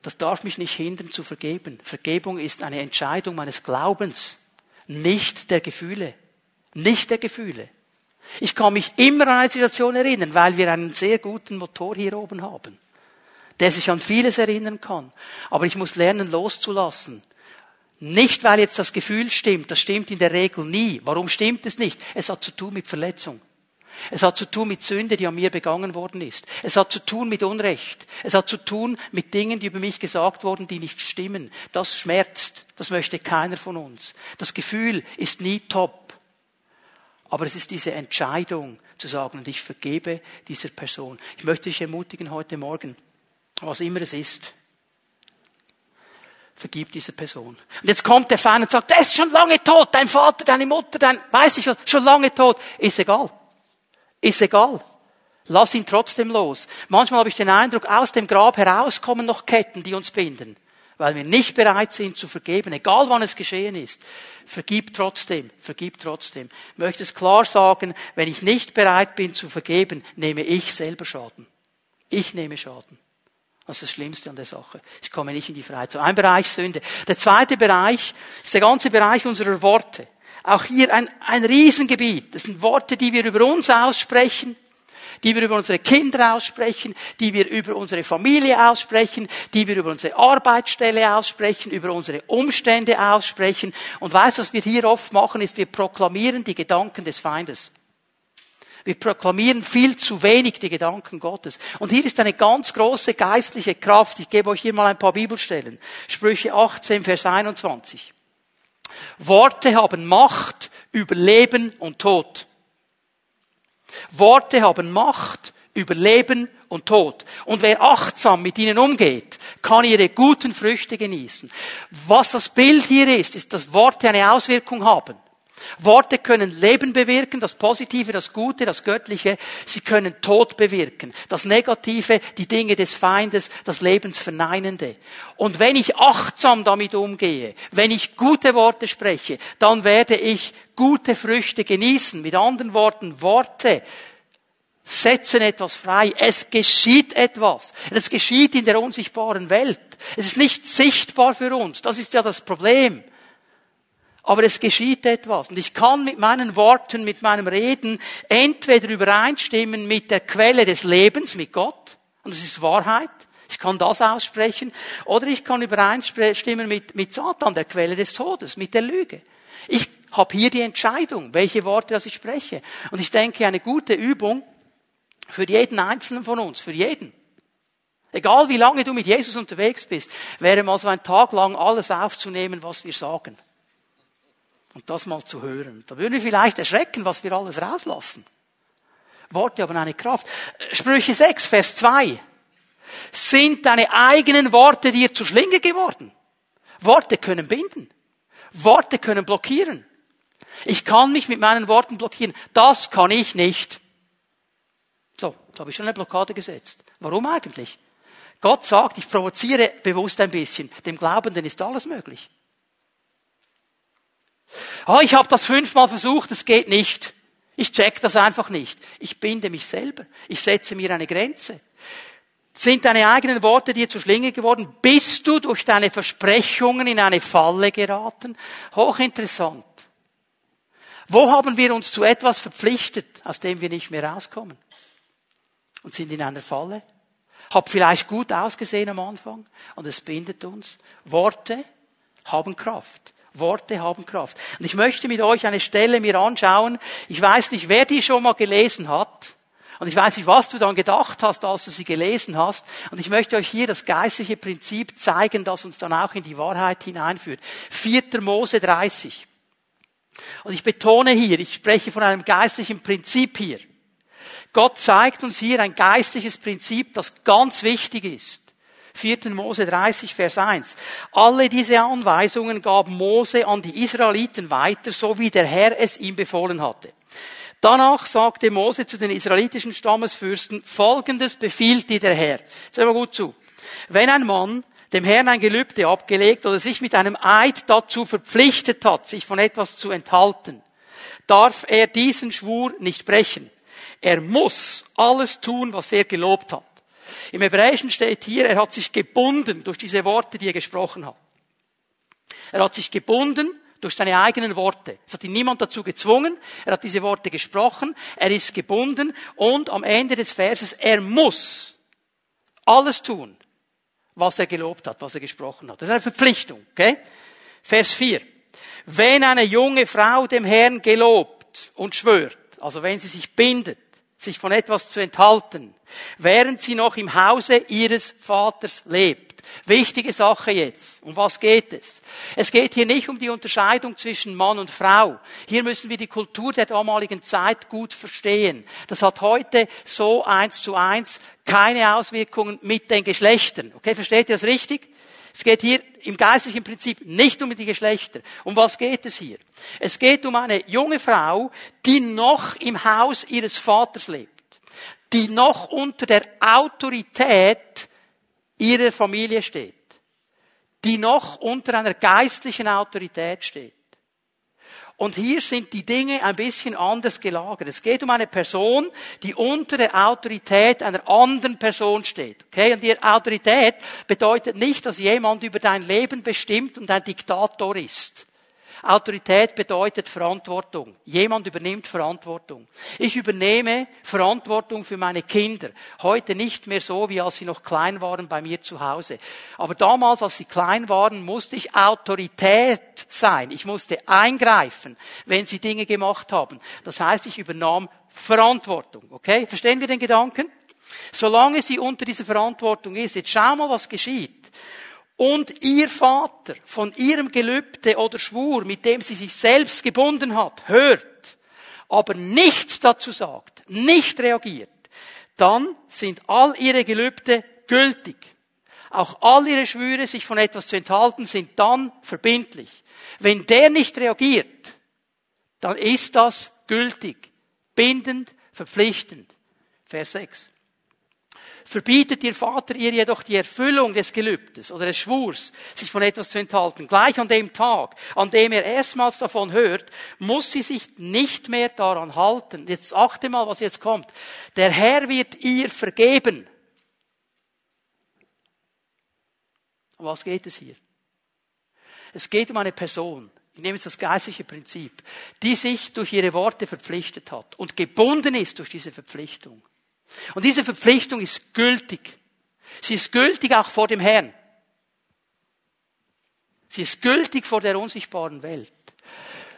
Das darf mich nicht hindern zu vergeben. Vergebung ist eine Entscheidung meines Glaubens, nicht der Gefühle. Nicht der Gefühle. Ich kann mich immer an eine Situation erinnern, weil wir einen sehr guten Motor hier oben haben, der sich an vieles erinnern kann. Aber ich muss lernen loszulassen. Nicht, weil jetzt das Gefühl stimmt, das stimmt in der Regel nie. Warum stimmt es nicht? Es hat zu tun mit Verletzung. Es hat zu tun mit Sünde, die an mir begangen worden ist. Es hat zu tun mit Unrecht. Es hat zu tun mit Dingen, die über mich gesagt wurden, die nicht stimmen. Das schmerzt. Das möchte keiner von uns. Das Gefühl ist nie top. Aber es ist diese Entscheidung zu sagen, und ich vergebe dieser Person. Ich möchte dich ermutigen heute Morgen, was immer es ist, vergib dieser Person. Und jetzt kommt der Feind und sagt, der ist schon lange tot, dein Vater, deine Mutter, dein, weiß ich was, schon lange tot. Ist egal. Ist egal. Lass ihn trotzdem los. Manchmal habe ich den Eindruck, aus dem Grab herauskommen noch Ketten, die uns binden. Weil wir nicht bereit sind zu vergeben, egal wann es geschehen ist. Vergib trotzdem, vergib trotzdem. Ich möchte es klar sagen, wenn ich nicht bereit bin zu vergeben, nehme ich selber Schaden. Ich nehme Schaden. Das ist das Schlimmste an der Sache. Ich komme nicht in die Freiheit. So ein Bereich Sünde. Der zweite Bereich ist der ganze Bereich unserer Worte. Auch hier ein, ein Riesengebiet. Das sind Worte, die wir über uns aussprechen, die wir über unsere Kinder aussprechen, die wir über unsere Familie aussprechen, die wir über unsere Arbeitsstelle aussprechen, über unsere Umstände aussprechen. Und weißt du, was wir hier oft machen, ist, wir proklamieren die Gedanken des Feindes. Wir proklamieren viel zu wenig die Gedanken Gottes. Und hier ist eine ganz große geistliche Kraft. Ich gebe euch hier mal ein paar Bibelstellen. Sprüche 18, Vers 21. Worte haben Macht über Leben und Tod. Worte haben Macht über Leben und Tod. Und wer achtsam mit ihnen umgeht, kann ihre guten Früchte genießen. Was das Bild hier ist, ist, dass Worte eine Auswirkung haben. Worte können Leben bewirken, das Positive, das Gute, das Göttliche. Sie können Tod bewirken, das Negative, die Dinge des Feindes, das Lebensverneinende. Und wenn ich achtsam damit umgehe, wenn ich gute Worte spreche, dann werde ich gute Früchte genießen. Mit anderen Worten, Worte setzen etwas frei. Es geschieht etwas. Es geschieht in der unsichtbaren Welt. Es ist nicht sichtbar für uns. Das ist ja das Problem. Aber es geschieht etwas. Und ich kann mit meinen Worten, mit meinem Reden entweder übereinstimmen mit der Quelle des Lebens, mit Gott. Und das ist Wahrheit. Ich kann das aussprechen. Oder ich kann übereinstimmen mit, mit Satan, der Quelle des Todes, mit der Lüge. Ich habe hier die Entscheidung, welche Worte das ich spreche. Und ich denke, eine gute Übung für jeden Einzelnen von uns, für jeden. Egal wie lange du mit Jesus unterwegs bist, wäre mal so ein Tag lang alles aufzunehmen, was wir sagen und das mal zu hören. Da würden wir vielleicht erschrecken, was wir alles rauslassen. Worte haben eine Kraft. Sprüche 6, Vers 2. Sind deine eigenen Worte dir zur Schlinge geworden? Worte können binden. Worte können blockieren. Ich kann mich mit meinen Worten blockieren. Das kann ich nicht. So, jetzt habe ich schon eine Blockade gesetzt. Warum eigentlich? Gott sagt, ich provoziere bewusst ein bisschen. Dem Glaubenden ist alles möglich. Ah, ich habe das fünfmal versucht, es geht nicht. Ich check das einfach nicht. Ich binde mich selber. Ich setze mir eine Grenze. Sind deine eigenen Worte dir zur Schlinge geworden? Bist du durch deine Versprechungen in eine Falle geraten? Hochinteressant. Wo haben wir uns zu etwas verpflichtet, aus dem wir nicht mehr rauskommen? Und sind in einer Falle? Hab vielleicht gut ausgesehen am Anfang und es bindet uns. Worte haben Kraft. Worte haben Kraft. Und ich möchte mit euch eine Stelle mir anschauen. Ich weiß nicht, wer die schon mal gelesen hat. Und ich weiß nicht, was du dann gedacht hast, als du sie gelesen hast. Und ich möchte euch hier das geistliche Prinzip zeigen, das uns dann auch in die Wahrheit hineinführt. 4. Mose 30. Und ich betone hier, ich spreche von einem geistlichen Prinzip hier. Gott zeigt uns hier ein geistliches Prinzip, das ganz wichtig ist. 4. Mose 30, Vers 1. Alle diese Anweisungen gab Mose an die Israeliten weiter, so wie der Herr es ihm befohlen hatte. Danach sagte Mose zu den israelitischen Stammesfürsten, Folgendes befiehlt dir der Herr. Jetzt hör mal gut zu. Wenn ein Mann dem Herrn ein Gelübde abgelegt oder sich mit einem Eid dazu verpflichtet hat, sich von etwas zu enthalten, darf er diesen Schwur nicht brechen. Er muss alles tun, was er gelobt hat. Im Hebräischen steht hier, er hat sich gebunden durch diese Worte, die er gesprochen hat. Er hat sich gebunden durch seine eigenen Worte. Es hat ihn niemand dazu gezwungen. Er hat diese Worte gesprochen. Er ist gebunden und am Ende des Verses, er muss alles tun, was er gelobt hat, was er gesprochen hat. Das ist eine Verpflichtung, okay? Vers 4. Wenn eine junge Frau dem Herrn gelobt und schwört, also wenn sie sich bindet, sich von etwas zu enthalten, während sie noch im Hause ihres Vaters lebt. Wichtige Sache jetzt. Um was geht es? Es geht hier nicht um die Unterscheidung zwischen Mann und Frau. Hier müssen wir die Kultur der damaligen Zeit gut verstehen. Das hat heute so eins zu eins keine Auswirkungen mit den Geschlechtern. Okay, versteht ihr das richtig? Es geht hier im geistlichen Prinzip nicht um die Geschlechter. Um was geht es hier? Es geht um eine junge Frau, die noch im Haus ihres Vaters lebt, die noch unter der Autorität ihrer Familie steht, die noch unter einer geistlichen Autorität steht. Und hier sind die Dinge ein bisschen anders gelagert. Es geht um eine Person, die unter der Autorität einer anderen Person steht. Okay? Und die Autorität bedeutet nicht, dass jemand über dein Leben bestimmt und ein Diktator ist. Autorität bedeutet Verantwortung. Jemand übernimmt Verantwortung. Ich übernehme Verantwortung für meine Kinder. Heute nicht mehr so, wie als sie noch klein waren bei mir zu Hause. Aber damals, als sie klein waren, musste ich Autorität sein. Ich musste eingreifen, wenn sie Dinge gemacht haben. Das heißt, ich übernahm Verantwortung. Okay? Verstehen wir den Gedanken? Solange sie unter dieser Verantwortung ist, jetzt schau mal, was geschieht und ihr Vater von ihrem Gelübde oder Schwur, mit dem sie sich selbst gebunden hat, hört, aber nichts dazu sagt, nicht reagiert, dann sind all ihre Gelübde gültig. Auch all ihre Schwüre, sich von etwas zu enthalten, sind dann verbindlich. Wenn der nicht reagiert, dann ist das gültig, bindend, verpflichtend. Vers 6 verbietet ihr Vater ihr jedoch die Erfüllung des Gelübdes oder des Schwurs, sich von etwas zu enthalten. Gleich an dem Tag, an dem er erstmals davon hört, muss sie sich nicht mehr daran halten. Jetzt achte mal, was jetzt kommt. Der Herr wird ihr vergeben. Um was geht es hier? Es geht um eine Person, ich nehme jetzt das geistliche Prinzip, die sich durch ihre Worte verpflichtet hat und gebunden ist durch diese Verpflichtung. Und diese Verpflichtung ist gültig. Sie ist gültig auch vor dem Herrn. Sie ist gültig vor der unsichtbaren Welt.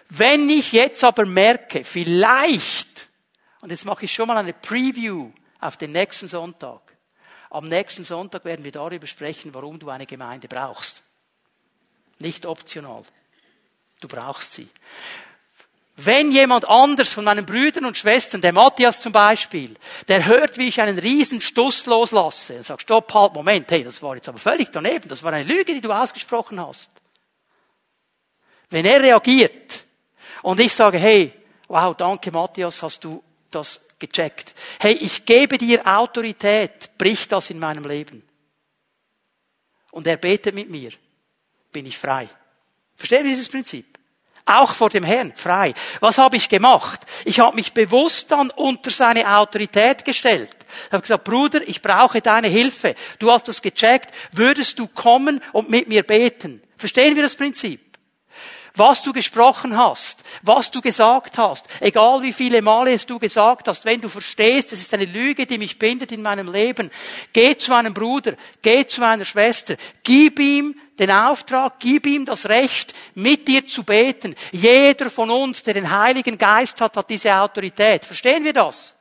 Wenn ich jetzt aber merke, vielleicht, und jetzt mache ich schon mal eine Preview auf den nächsten Sonntag. Am nächsten Sonntag werden wir darüber sprechen, warum du eine Gemeinde brauchst. Nicht optional. Du brauchst sie. Wenn jemand anders von meinen Brüdern und Schwestern, der Matthias zum Beispiel, der hört, wie ich einen riesen Stuss loslasse, und sagt, stopp, halt, Moment, hey, das war jetzt aber völlig daneben, das war eine Lüge, die du ausgesprochen hast. Wenn er reagiert und ich sage, hey, wow, danke Matthias, hast du das gecheckt. Hey, ich gebe dir Autorität, brich das in meinem Leben. Und er betet mit mir, bin ich frei. Versteht ihr dieses Prinzip? Auch vor dem Herrn, frei. Was habe ich gemacht? Ich habe mich bewusst dann unter seine Autorität gestellt. Ich habe gesagt, Bruder, ich brauche deine Hilfe. Du hast das gecheckt. Würdest du kommen und mit mir beten? Verstehen wir das Prinzip? was du gesprochen hast, was du gesagt hast, egal wie viele Male es du gesagt hast, wenn du verstehst, es ist eine Lüge, die mich bindet in meinem Leben, geh zu einem Bruder, geh zu einer Schwester, gib ihm den Auftrag, gib ihm das Recht, mit dir zu beten. Jeder von uns, der den Heiligen Geist hat, hat diese Autorität. Verstehen wir das?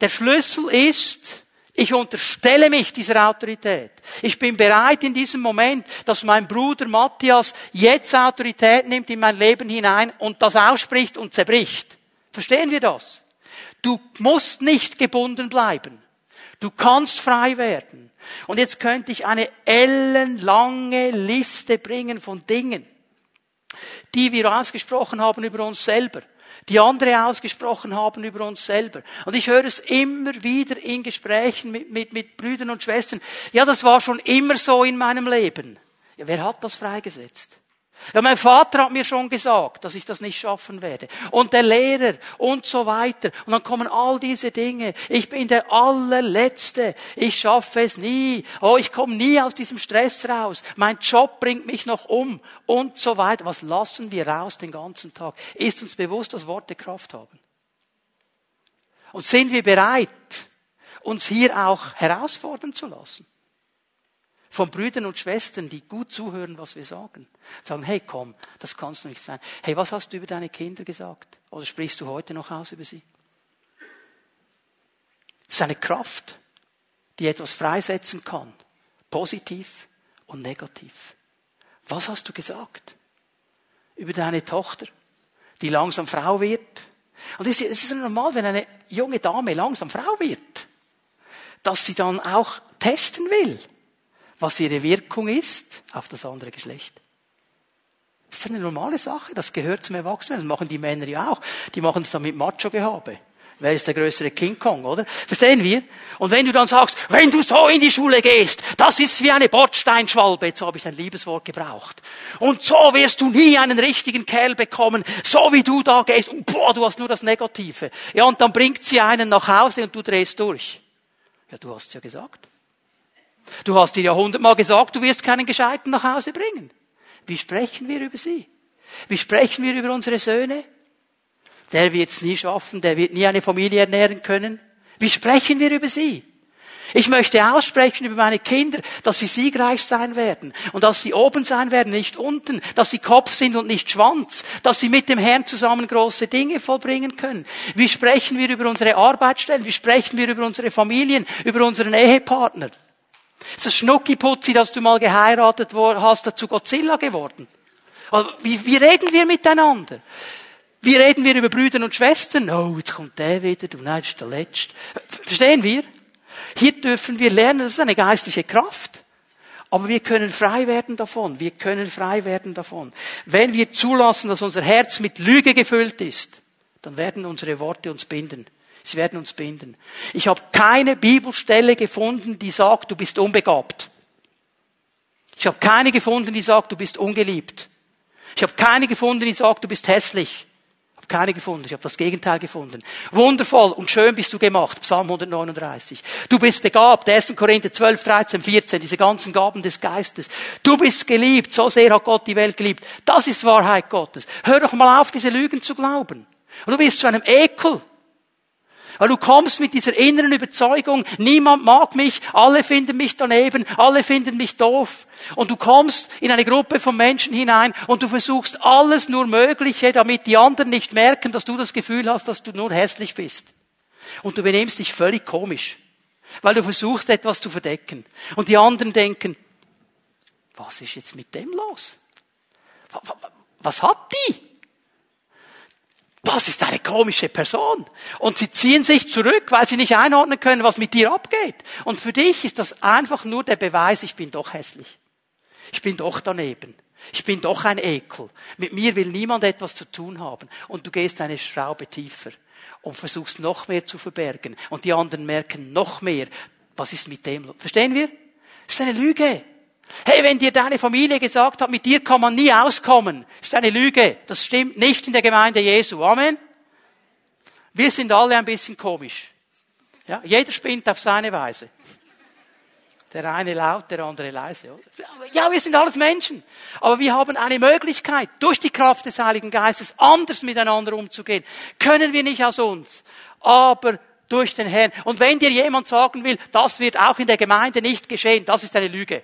Der Schlüssel ist, ich unterstelle mich dieser Autorität. Ich bin bereit in diesem Moment, dass mein Bruder Matthias jetzt Autorität nimmt in mein Leben hinein und das ausspricht und zerbricht. Verstehen wir das? Du musst nicht gebunden bleiben. Du kannst frei werden. Und jetzt könnte ich eine ellenlange Liste bringen von Dingen, die wir ausgesprochen haben über uns selber die andere ausgesprochen haben über uns selber. Und ich höre es immer wieder in Gesprächen mit, mit, mit Brüdern und Schwestern. Ja, das war schon immer so in meinem Leben. Ja, wer hat das freigesetzt? Ja, mein Vater hat mir schon gesagt, dass ich das nicht schaffen werde. Und der Lehrer und so weiter. Und dann kommen all diese Dinge. Ich bin der allerletzte. Ich schaffe es nie. Oh, ich komme nie aus diesem Stress raus. Mein Job bringt mich noch um. Und so weiter. Was lassen wir raus den ganzen Tag? Ist uns bewusst, dass Worte Kraft haben? Und sind wir bereit, uns hier auch herausfordern zu lassen? Von Brüdern und Schwestern, die gut zuhören, was wir sagen. Sagen, hey, komm, das kannst du nicht sein. Hey, was hast du über deine Kinder gesagt? Oder sprichst du heute noch aus über sie? Es ist eine Kraft, die etwas freisetzen kann. Positiv und negativ. Was hast du gesagt? Über deine Tochter, die langsam Frau wird? Und es ist normal, wenn eine junge Dame langsam Frau wird, dass sie dann auch testen will was ihre Wirkung ist auf das andere Geschlecht. Das ist eine normale Sache, das gehört zum Erwachsenen, das machen die Männer ja auch. Die machen es dann mit Macho-Gehabe. Wer ist der größere King Kong, oder? Verstehen wir? Und wenn du dann sagst, wenn du so in die Schule gehst, das ist wie eine Bordsteinschwalbe, jetzt habe ich ein Liebeswort gebraucht. Und so wirst du nie einen richtigen Kerl bekommen, so wie du da gehst, und boah, du hast nur das Negative. Ja, und dann bringt sie einen nach Hause und du drehst durch. Ja, du hast es ja gesagt. Du hast dir ja hundertmal gesagt, du wirst keinen Gescheiten nach Hause bringen. Wie sprechen wir über sie? Wie sprechen wir über unsere Söhne? Der wird es nie schaffen, der wird nie eine Familie ernähren können. Wie sprechen wir über sie? Ich möchte aussprechen über meine Kinder, dass sie siegreich sein werden und dass sie oben sein werden, nicht unten, dass sie Kopf sind und nicht Schwanz, dass sie mit dem Herrn zusammen große Dinge vollbringen können. Wie sprechen wir über unsere Arbeitsstellen? Wie sprechen wir über unsere Familien, über unseren Ehepartner? Ist das Schnuckiputzi, das du mal geheiratet hast, dazu Godzilla geworden? Wie, wie reden wir miteinander? Wie reden wir über Brüder und Schwestern? Oh, jetzt kommt der wieder, du, nein, das ist der Letzte. Verstehen wir? Hier dürfen wir lernen, das ist eine geistliche Kraft. Aber wir können frei werden davon. Wir können frei werden davon. Wenn wir zulassen, dass unser Herz mit Lüge gefüllt ist, dann werden unsere Worte uns binden. Sie werden uns binden. Ich habe keine Bibelstelle gefunden, die sagt, du bist unbegabt. Ich habe keine gefunden, die sagt, du bist ungeliebt. Ich habe keine gefunden, die sagt, du bist hässlich. Ich habe keine gefunden. Ich habe das Gegenteil gefunden. Wundervoll und schön bist du gemacht. Psalm 139. Du bist begabt. 1. Korinther 12, 13, 14. Diese ganzen Gaben des Geistes. Du bist geliebt. So sehr hat Gott die Welt geliebt. Das ist Wahrheit Gottes. Hör doch mal auf, diese Lügen zu glauben. Und du wirst zu einem Ekel. Weil du kommst mit dieser inneren Überzeugung, niemand mag mich, alle finden mich daneben, alle finden mich doof. Und du kommst in eine Gruppe von Menschen hinein und du versuchst alles nur Mögliche, damit die anderen nicht merken, dass du das Gefühl hast, dass du nur hässlich bist. Und du benimmst dich völlig komisch, weil du versuchst etwas zu verdecken. Und die anderen denken, was ist jetzt mit dem los? Was hat die? Das ist eine komische Person. Und sie ziehen sich zurück, weil sie nicht einordnen können, was mit dir abgeht. Und für dich ist das einfach nur der Beweis, ich bin doch hässlich. Ich bin doch daneben. Ich bin doch ein Ekel. Mit mir will niemand etwas zu tun haben. Und du gehst eine Schraube tiefer und versuchst noch mehr zu verbergen. Und die anderen merken noch mehr, was ist mit dem? Verstehen wir? Das ist eine Lüge. Hey, wenn dir deine Familie gesagt hat, mit dir kann man nie auskommen, ist eine Lüge. Das stimmt nicht in der Gemeinde Jesu. Amen. Wir sind alle ein bisschen komisch. Ja, jeder spinnt auf seine Weise. Der eine laut, der andere leise. Oder? Ja, wir sind alles Menschen. Aber wir haben eine Möglichkeit, durch die Kraft des Heiligen Geistes anders miteinander umzugehen. Können wir nicht aus uns. Aber durch den Herrn. Und wenn dir jemand sagen will, das wird auch in der Gemeinde nicht geschehen, das ist eine Lüge.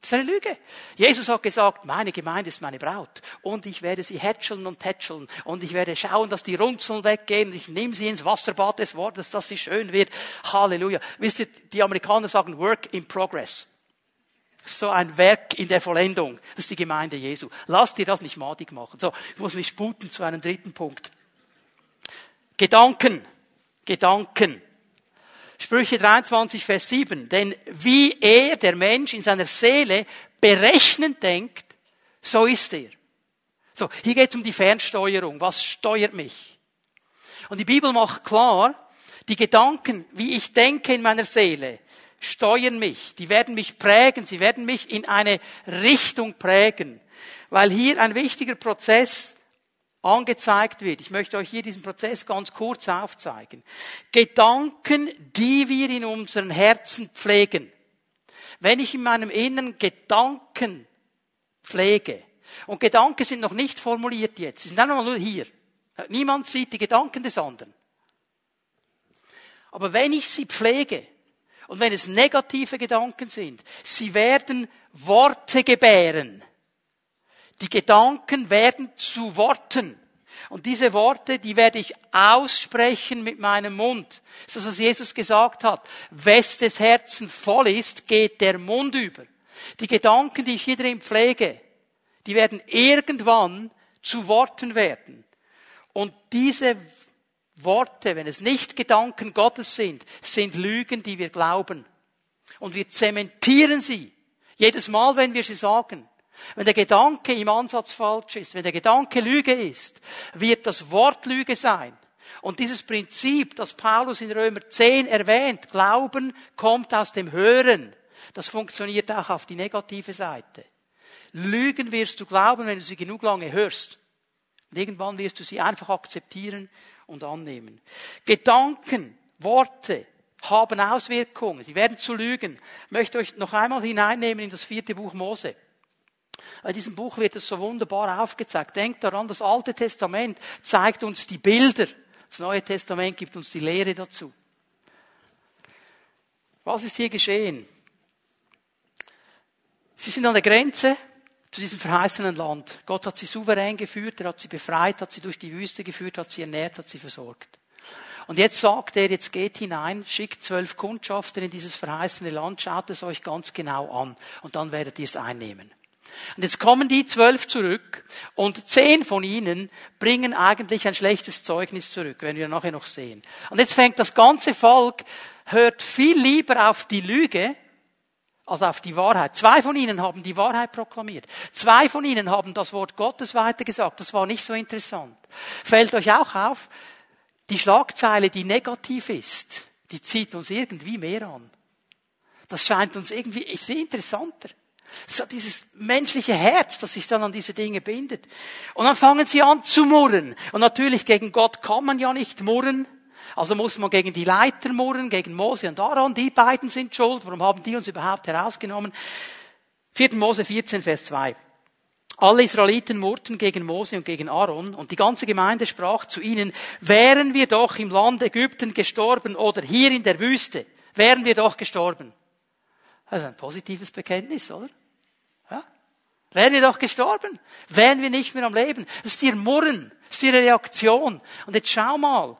Das ist eine Lüge. Jesus hat gesagt, meine Gemeinde ist meine Braut und ich werde sie hätscheln und tätscheln und ich werde schauen, dass die Runzeln weggehen und ich nehme sie ins Wasserbad des Wortes, dass sie schön wird. Halleluja. Wisst ihr, die Amerikaner sagen Work in Progress. So ein Werk in der Vollendung. Das ist die Gemeinde Jesu. Lass dir das nicht madig machen. So, ich muss mich sputen zu einem dritten Punkt. Gedanken. Gedanken. Sprüche 23, Vers 7. Denn wie er, der Mensch, in seiner Seele berechnend denkt, so ist er. So, hier geht es um die Fernsteuerung. Was steuert mich? Und die Bibel macht klar, die Gedanken, wie ich denke in meiner Seele, steuern mich. Die werden mich prägen. Sie werden mich in eine Richtung prägen. Weil hier ein wichtiger Prozess angezeigt wird. Ich möchte euch hier diesen Prozess ganz kurz aufzeigen. Gedanken, die wir in unseren Herzen pflegen. Wenn ich in meinem Inneren Gedanken pflege, und Gedanken sind noch nicht formuliert jetzt, sie sind einfach nur hier. Niemand sieht die Gedanken des anderen. Aber wenn ich sie pflege, und wenn es negative Gedanken sind, sie werden Worte gebären. Die Gedanken werden zu Worten. Und diese Worte, die werde ich aussprechen mit meinem Mund. Das ist das, was Jesus gesagt hat. Wes des Herzen voll ist, geht der Mund über. Die Gedanken, die ich hier drin pflege, die werden irgendwann zu Worten werden. Und diese Worte, wenn es nicht Gedanken Gottes sind, sind Lügen, die wir glauben. Und wir zementieren sie. Jedes Mal, wenn wir sie sagen. Wenn der Gedanke im Ansatz falsch ist, wenn der Gedanke Lüge ist, wird das Wort Lüge sein. Und dieses Prinzip, das Paulus in Römer 10 erwähnt, Glauben kommt aus dem Hören, das funktioniert auch auf die negative Seite. Lügen wirst du glauben, wenn du sie genug lange hörst. Und irgendwann wirst du sie einfach akzeptieren und annehmen. Gedanken, Worte haben Auswirkungen. Sie werden zu Lügen. Ich möchte euch noch einmal hineinnehmen in das vierte Buch Mose. In diesem Buch wird es so wunderbar aufgezeigt. Denkt daran, das Alte Testament zeigt uns die Bilder. Das Neue Testament gibt uns die Lehre dazu. Was ist hier geschehen? Sie sind an der Grenze zu diesem verheißenen Land. Gott hat sie souverän geführt, er hat sie befreit, hat sie durch die Wüste geführt, hat sie ernährt, hat sie versorgt. Und jetzt sagt er, jetzt geht hinein, schickt zwölf Kundschafter in dieses verheißene Land, schaut es euch ganz genau an und dann werdet ihr es einnehmen. Und jetzt kommen die zwölf zurück und zehn von ihnen bringen eigentlich ein schlechtes Zeugnis zurück, wenn wir nachher noch sehen. Und jetzt fängt das ganze Volk, hört viel lieber auf die Lüge als auf die Wahrheit. Zwei von ihnen haben die Wahrheit proklamiert. Zwei von ihnen haben das Wort Gottes weitergesagt. Das war nicht so interessant. Fällt euch auch auf, die Schlagzeile, die negativ ist, die zieht uns irgendwie mehr an. Das scheint uns irgendwie ist interessanter. So dieses menschliche Herz, das sich dann an diese Dinge bindet. Und dann fangen sie an zu murren. Und natürlich gegen Gott kann man ja nicht murren. Also muss man gegen die Leiter murren, gegen Mose und Aaron. Die beiden sind schuld. Warum haben die uns überhaupt herausgenommen? 4. Mose 14, Vers 2. Alle Israeliten murrten gegen Mose und gegen Aaron und die ganze Gemeinde sprach zu ihnen, wären wir doch im Land Ägypten gestorben oder hier in der Wüste, wären wir doch gestorben. Das ist ein positives Bekenntnis, oder? Wären wir doch gestorben. Wären wir nicht mehr am Leben. Das ist ihr Murren. Das ist ihre Reaktion. Und jetzt schau mal.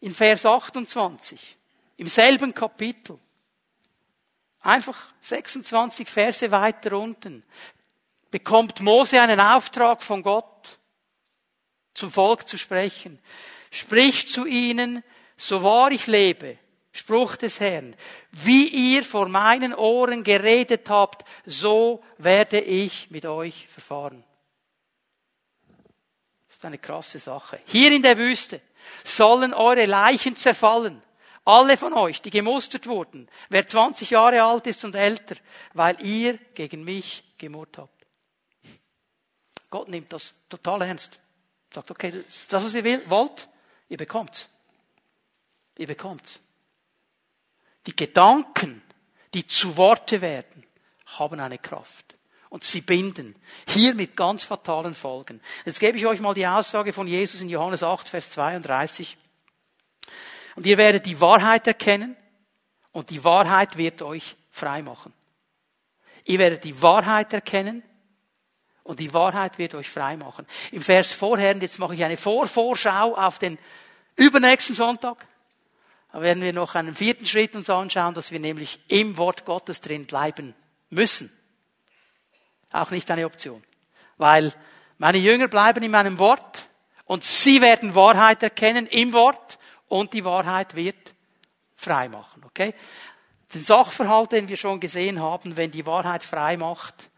In Vers 28. Im selben Kapitel. Einfach 26 Verse weiter unten. Bekommt Mose einen Auftrag von Gott, zum Volk zu sprechen. Spricht zu ihnen, so wahr ich lebe, Spruch des Herrn. Wie ihr vor meinen Ohren geredet habt, so werde ich mit euch verfahren. Das ist eine krasse Sache. Hier in der Wüste sollen eure Leichen zerfallen. Alle von euch, die gemustert wurden, wer 20 Jahre alt ist und älter, weil ihr gegen mich gemurrt habt. Gott nimmt das total ernst. Sagt, okay, das, was ihr wollt, ihr bekommt's. Ihr bekommt's. Die Gedanken, die zu Worte werden, haben eine Kraft. Und sie binden. Hier mit ganz fatalen Folgen. Jetzt gebe ich euch mal die Aussage von Jesus in Johannes 8, Vers 32. Und ihr werdet die Wahrheit erkennen und die Wahrheit wird euch frei machen. Ihr werdet die Wahrheit erkennen und die Wahrheit wird euch frei machen. Im Vers vorher, und jetzt mache ich eine Vorvorschau auf den übernächsten Sonntag, da werden wir noch einen vierten Schritt uns anschauen, dass wir nämlich im Wort Gottes drin bleiben müssen. Auch nicht eine Option. Weil meine Jünger bleiben in meinem Wort und sie werden Wahrheit erkennen im Wort und die Wahrheit wird frei machen. Okay? Den Sachverhalt, den wir schon gesehen haben, wenn die Wahrheit frei macht,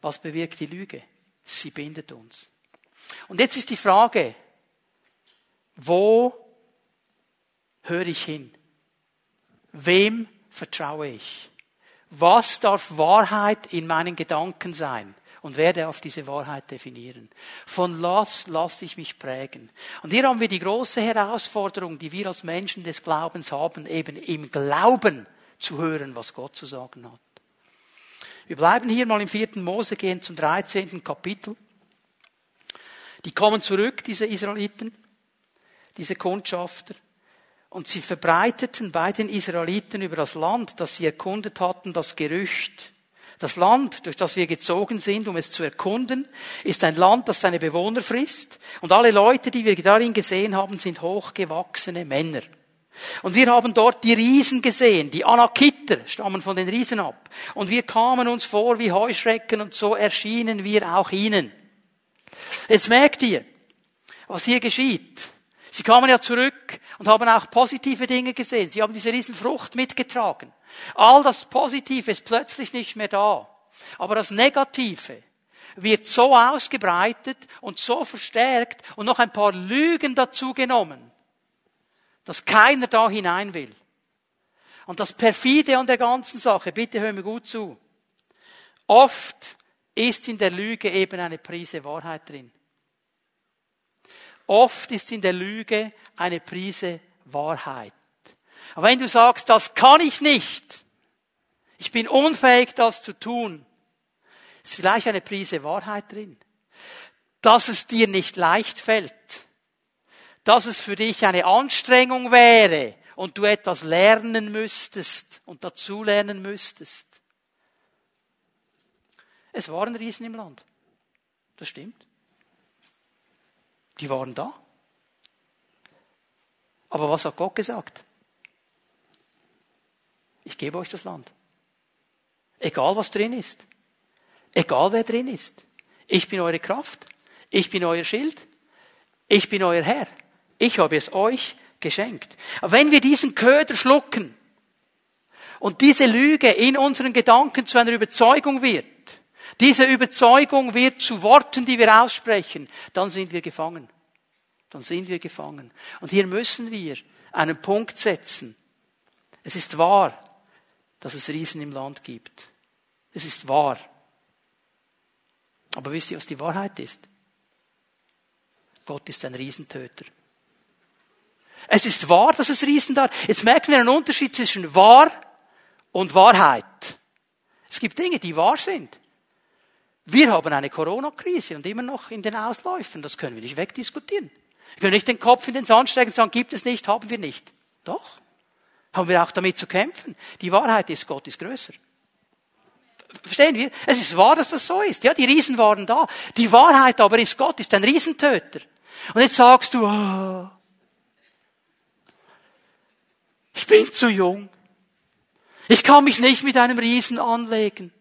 was bewirkt die Lüge? Sie bindet uns. Und jetzt ist die Frage, wo höre ich hin? Wem vertraue ich? Was darf Wahrheit in meinen Gedanken sein? Und werde auf diese Wahrheit definieren. Von was lasse ich mich prägen? Und hier haben wir die große Herausforderung, die wir als Menschen des Glaubens haben, eben im Glauben zu hören, was Gott zu sagen hat. Wir bleiben hier mal im vierten Mose, gehen zum 13. Kapitel. Die kommen zurück, diese Israeliten, diese Kundschafter. Und sie verbreiteten bei den Israeliten über das Land, das sie erkundet hatten, das Gerücht. Das Land, durch das wir gezogen sind, um es zu erkunden, ist ein Land, das seine Bewohner frisst. Und alle Leute, die wir darin gesehen haben, sind hochgewachsene Männer. Und wir haben dort die Riesen gesehen, die Anakiter stammen von den Riesen ab. Und wir kamen uns vor wie Heuschrecken und so erschienen wir auch ihnen. Jetzt merkt ihr, was hier geschieht. Sie kamen ja zurück und haben auch positive Dinge gesehen. Sie haben diese Riesenfrucht mitgetragen. All das Positive ist plötzlich nicht mehr da. Aber das Negative wird so ausgebreitet und so verstärkt und noch ein paar Lügen dazu genommen, dass keiner da hinein will. Und das perfide an der ganzen Sache, bitte hör mir gut zu. Oft ist in der Lüge eben eine Prise Wahrheit drin. Oft ist in der Lüge eine Prise Wahrheit. Aber wenn du sagst, das kann ich nicht, ich bin unfähig, das zu tun, ist vielleicht eine Prise Wahrheit drin. Dass es dir nicht leicht fällt. Dass es für dich eine Anstrengung wäre und du etwas lernen müsstest und dazu lernen müsstest. Es waren Riesen im Land. Das stimmt. Die waren da. Aber was hat Gott gesagt? Ich gebe euch das Land. Egal was drin ist. Egal wer drin ist. Ich bin eure Kraft. Ich bin euer Schild. Ich bin euer Herr. Ich habe es euch geschenkt. Wenn wir diesen Köder schlucken und diese Lüge in unseren Gedanken zu einer Überzeugung wird, diese Überzeugung wird zu Worten, die wir aussprechen, dann sind wir gefangen. Dann sind wir gefangen. Und hier müssen wir einen Punkt setzen. Es ist wahr, dass es Riesen im Land gibt. Es ist wahr. Aber wisst ihr, was die Wahrheit ist? Gott ist ein Riesentöter. Es ist wahr, dass es Riesen da Jetzt merken wir einen Unterschied zwischen wahr und Wahrheit. Es gibt Dinge, die wahr sind. Wir haben eine Corona-Krise und immer noch in den Ausläufen. Das können wir nicht wegdiskutieren. Wir können nicht den Kopf in den Sand stecken und sagen, gibt es nicht, haben wir nicht. Doch. Haben wir auch damit zu kämpfen. Die Wahrheit ist, Gott ist größer. Verstehen wir? Es ist wahr, dass das so ist. Ja, die Riesen waren da. Die Wahrheit aber ist, Gott ist ein Riesentöter. Und jetzt sagst du, oh, ich bin zu jung. Ich kann mich nicht mit einem Riesen anlegen.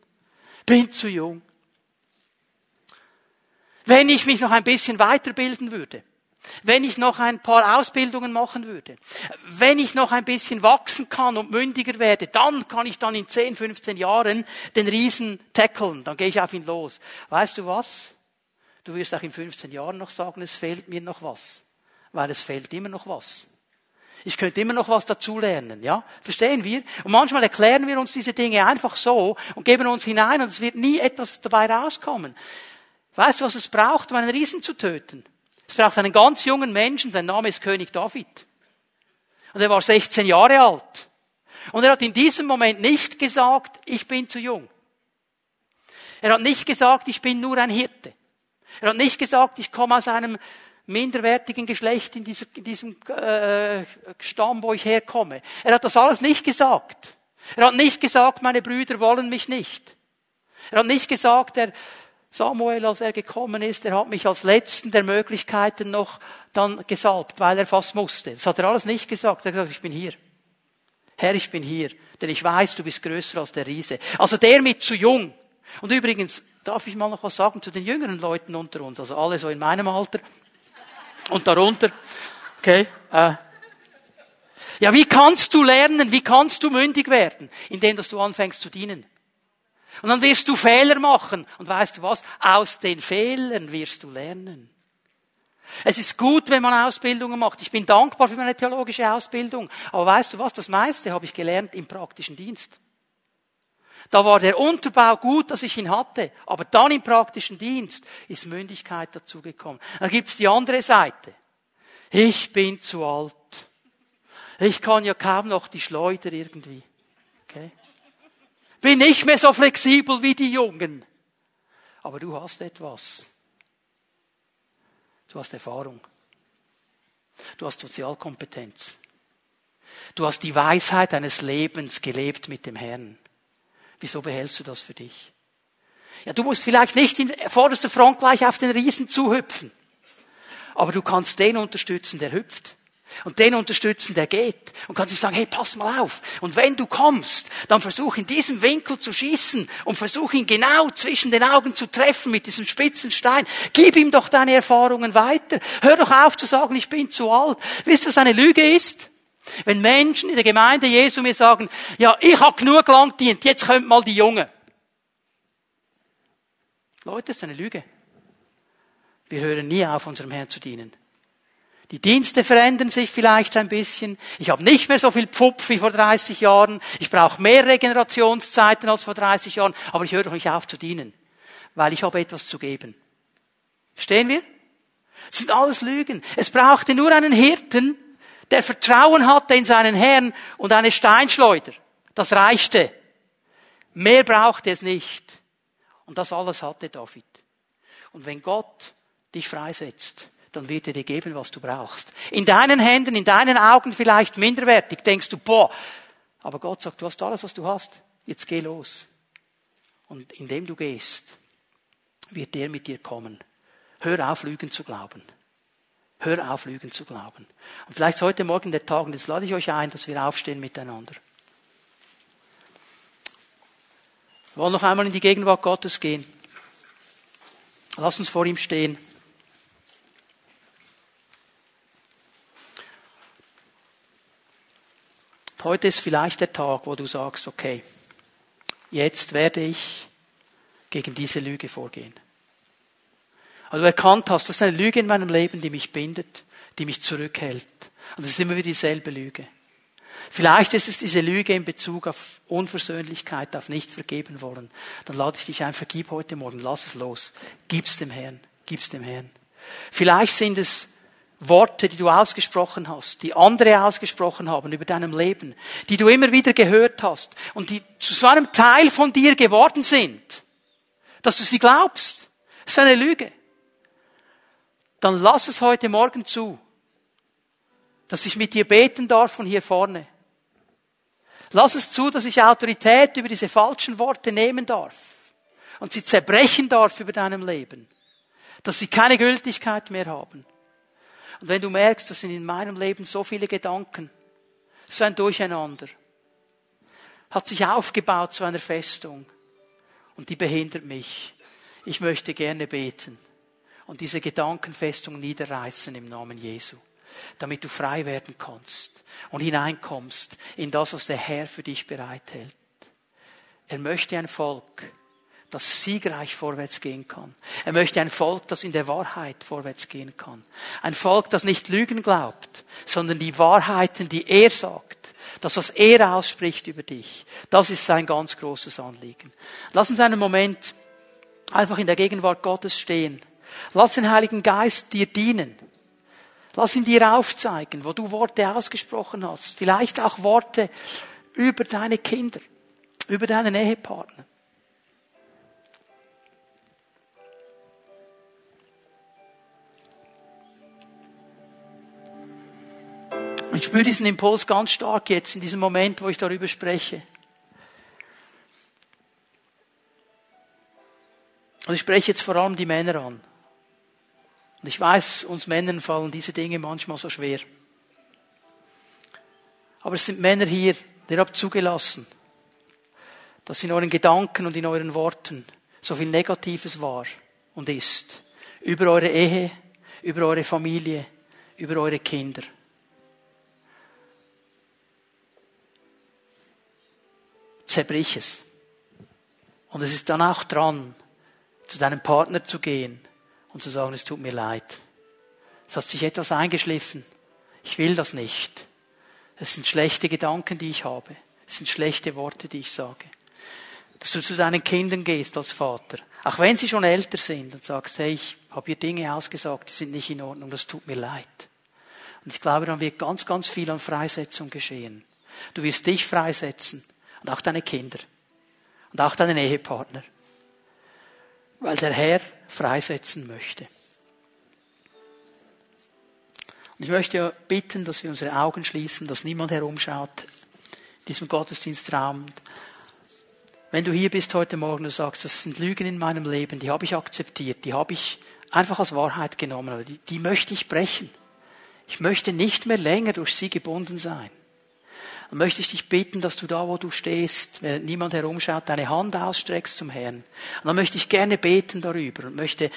Bin zu jung. Wenn ich mich noch ein bisschen weiterbilden würde, wenn ich noch ein paar Ausbildungen machen würde, wenn ich noch ein bisschen wachsen kann und mündiger werde, dann kann ich dann in 10, 15 Jahren den Riesen tackeln, dann gehe ich auf ihn los. Weißt du was? Du wirst auch in 15 Jahren noch sagen, es fehlt mir noch was, weil es fehlt immer noch was. Ich könnte immer noch was dazulernen, ja? Verstehen wir? Und manchmal erklären wir uns diese Dinge einfach so und geben uns hinein und es wird nie etwas dabei rauskommen. Weißt du, was es braucht, um einen Riesen zu töten? Es braucht einen ganz jungen Menschen, sein Name ist König David. Und er war 16 Jahre alt. Und er hat in diesem Moment nicht gesagt, ich bin zu jung. Er hat nicht gesagt, ich bin nur ein Hirte. Er hat nicht gesagt, ich komme aus einem minderwertigen Geschlecht in, dieser, in diesem äh, Stamm, wo ich herkomme. Er hat das alles nicht gesagt. Er hat nicht gesagt, meine Brüder wollen mich nicht. Er hat nicht gesagt, der Samuel, als er gekommen ist, er hat mich als letzten der Möglichkeiten noch dann gesalbt, weil er fast musste. Das hat er alles nicht gesagt. Er hat gesagt, ich bin hier. Herr, ich bin hier, denn ich weiß, du bist größer als der Riese. Also der mit zu jung. Und übrigens, darf ich mal noch was sagen zu den jüngeren Leuten unter uns, also alle so in meinem Alter und darunter. Okay. Äh. Ja, wie kannst du lernen? Wie kannst du mündig werden? Indem, dass du anfängst zu dienen. Und dann wirst du Fehler machen. Und weißt du was? Aus den Fehlern wirst du lernen. Es ist gut, wenn man Ausbildungen macht. Ich bin dankbar für meine theologische Ausbildung. Aber weißt du was? Das meiste habe ich gelernt im praktischen Dienst. Da war der Unterbau gut, dass ich ihn hatte. Aber dann im praktischen Dienst ist Mündigkeit dazugekommen. Dann gibt's die andere Seite. Ich bin zu alt. Ich kann ja kaum noch die Schleuder irgendwie. Bin nicht mehr so flexibel wie die Jungen. Aber du hast etwas. Du hast Erfahrung. Du hast Sozialkompetenz. Du hast die Weisheit eines Lebens gelebt mit dem Herrn. Wieso behältst du das für dich? Ja, du musst vielleicht nicht in vorderster Front gleich auf den Riesen zuhüpfen. Aber du kannst den unterstützen, der hüpft. Und den unterstützen, der geht. Und kannst ihm sagen, hey, pass mal auf. Und wenn du kommst, dann versuch in diesem Winkel zu schießen und versuch ihn genau zwischen den Augen zu treffen mit diesem spitzen Stein. Gib ihm doch deine Erfahrungen weiter. Hör doch auf zu sagen, ich bin zu alt. Wisst ihr, was eine Lüge ist? Wenn Menschen in der Gemeinde Jesu mir sagen, ja, ich habe genug lang dient, jetzt kommt mal die Jungen. Leute, das ist eine Lüge. Wir hören nie auf, unserem Herrn zu dienen. Die Dienste verändern sich vielleicht ein bisschen. Ich habe nicht mehr so viel Pfupf wie vor 30 Jahren. Ich brauche mehr Regenerationszeiten als vor 30 Jahren. Aber ich höre doch nicht auf zu dienen, weil ich habe etwas zu geben. Verstehen wir? Das sind alles Lügen. Es brauchte nur einen Hirten, der Vertrauen hatte in seinen Herrn und eine Steinschleuder. Das reichte. Mehr brauchte es nicht. Und das alles hatte David. Und wenn Gott dich freisetzt, dann wird er dir geben, was du brauchst. In deinen Händen, in deinen Augen vielleicht minderwertig, denkst du, boah, aber Gott sagt, du hast alles, was du hast, jetzt geh los. Und indem du gehst, wird der mit dir kommen. Hör auf, Lügen zu glauben. Hör auf, Lügen zu glauben. Und vielleicht ist heute Morgen der Tag, und jetzt lade ich euch ein, dass wir aufstehen miteinander. Wir wollen noch einmal in die Gegenwart Gottes gehen. Lass uns vor ihm stehen. Heute ist vielleicht der Tag, wo du sagst, okay, jetzt werde ich gegen diese Lüge vorgehen. Also du erkannt hast, das ist eine Lüge in meinem Leben, die mich bindet, die mich zurückhält. Und es ist immer wieder dieselbe Lüge. Vielleicht ist es diese Lüge in Bezug auf Unversöhnlichkeit, auf nicht vergeben wollen. Dann lade ich dich ein, vergib heute Morgen, lass es los. Gib's dem Herrn, gib's dem Herrn. Vielleicht sind es Worte, die du ausgesprochen hast, die andere ausgesprochen haben über deinem Leben, die du immer wieder gehört hast und die zu so einem Teil von dir geworden sind, dass du sie glaubst. Das ist eine Lüge dann lass es heute Morgen zu, dass ich mit dir beten darf von hier vorne. Lass es zu, dass ich Autorität über diese falschen Worte nehmen darf und sie zerbrechen darf über deinem Leben, dass sie keine Gültigkeit mehr haben. Und wenn du merkst, dass sind in meinem Leben so viele Gedanken, so ein Durcheinander, hat sich aufgebaut zu einer Festung und die behindert mich. Ich möchte gerne beten und diese Gedankenfestung niederreißen im Namen Jesu, damit du frei werden kannst und hineinkommst in das, was der Herr für dich bereithält. Er möchte ein Volk, das siegreich vorwärts gehen kann. Er möchte ein Volk, das in der Wahrheit vorwärts gehen kann. Ein Volk, das nicht Lügen glaubt, sondern die Wahrheiten, die er sagt, das, was er ausspricht über dich, das ist sein ganz großes Anliegen. Lass uns einen Moment einfach in der Gegenwart Gottes stehen. Lass den Heiligen Geist dir dienen. Lass ihn dir aufzeigen, wo du Worte ausgesprochen hast. Vielleicht auch Worte, über deine Kinder, über deinen Ehepartner. Ich spüre diesen Impuls ganz stark jetzt in diesem Moment, wo ich darüber spreche. Und ich spreche jetzt vor allem die Männer an. Und ich weiß, uns Männern fallen diese Dinge manchmal so schwer. Aber es sind Männer hier, ihr habt zugelassen, dass in euren Gedanken und in euren Worten so viel Negatives war und ist. Über eure Ehe, über eure Familie, über eure Kinder. Zerbrich es. Und es ist dann auch dran, zu deinem Partner zu gehen und zu sagen, es tut mir leid. Es hat sich etwas eingeschliffen. Ich will das nicht. Es sind schlechte Gedanken, die ich habe. Es sind schlechte Worte, die ich sage. Dass du zu deinen Kindern gehst als Vater, auch wenn sie schon älter sind und sagst, hey, ich habe hier Dinge ausgesagt, die sind nicht in Ordnung, das tut mir leid. Und ich glaube, dann wird ganz, ganz viel an Freisetzung geschehen. Du wirst dich freisetzen und auch deine Kinder und auch deinen Ehepartner, weil der Herr freisetzen möchte. Und ich möchte bitten, dass wir unsere Augen schließen, dass niemand herumschaut in diesem Gottesdienstraum. Wenn du hier bist heute Morgen und sagst, das sind Lügen in meinem Leben, die habe ich akzeptiert, die habe ich einfach als Wahrheit genommen, die, die möchte ich brechen. Ich möchte nicht mehr länger durch sie gebunden sein dann möchte ich dich bitten, dass du da, wo du stehst, während niemand herumschaut, deine Hand ausstreckst zum Herrn. Und dann möchte ich gerne beten darüber und möchte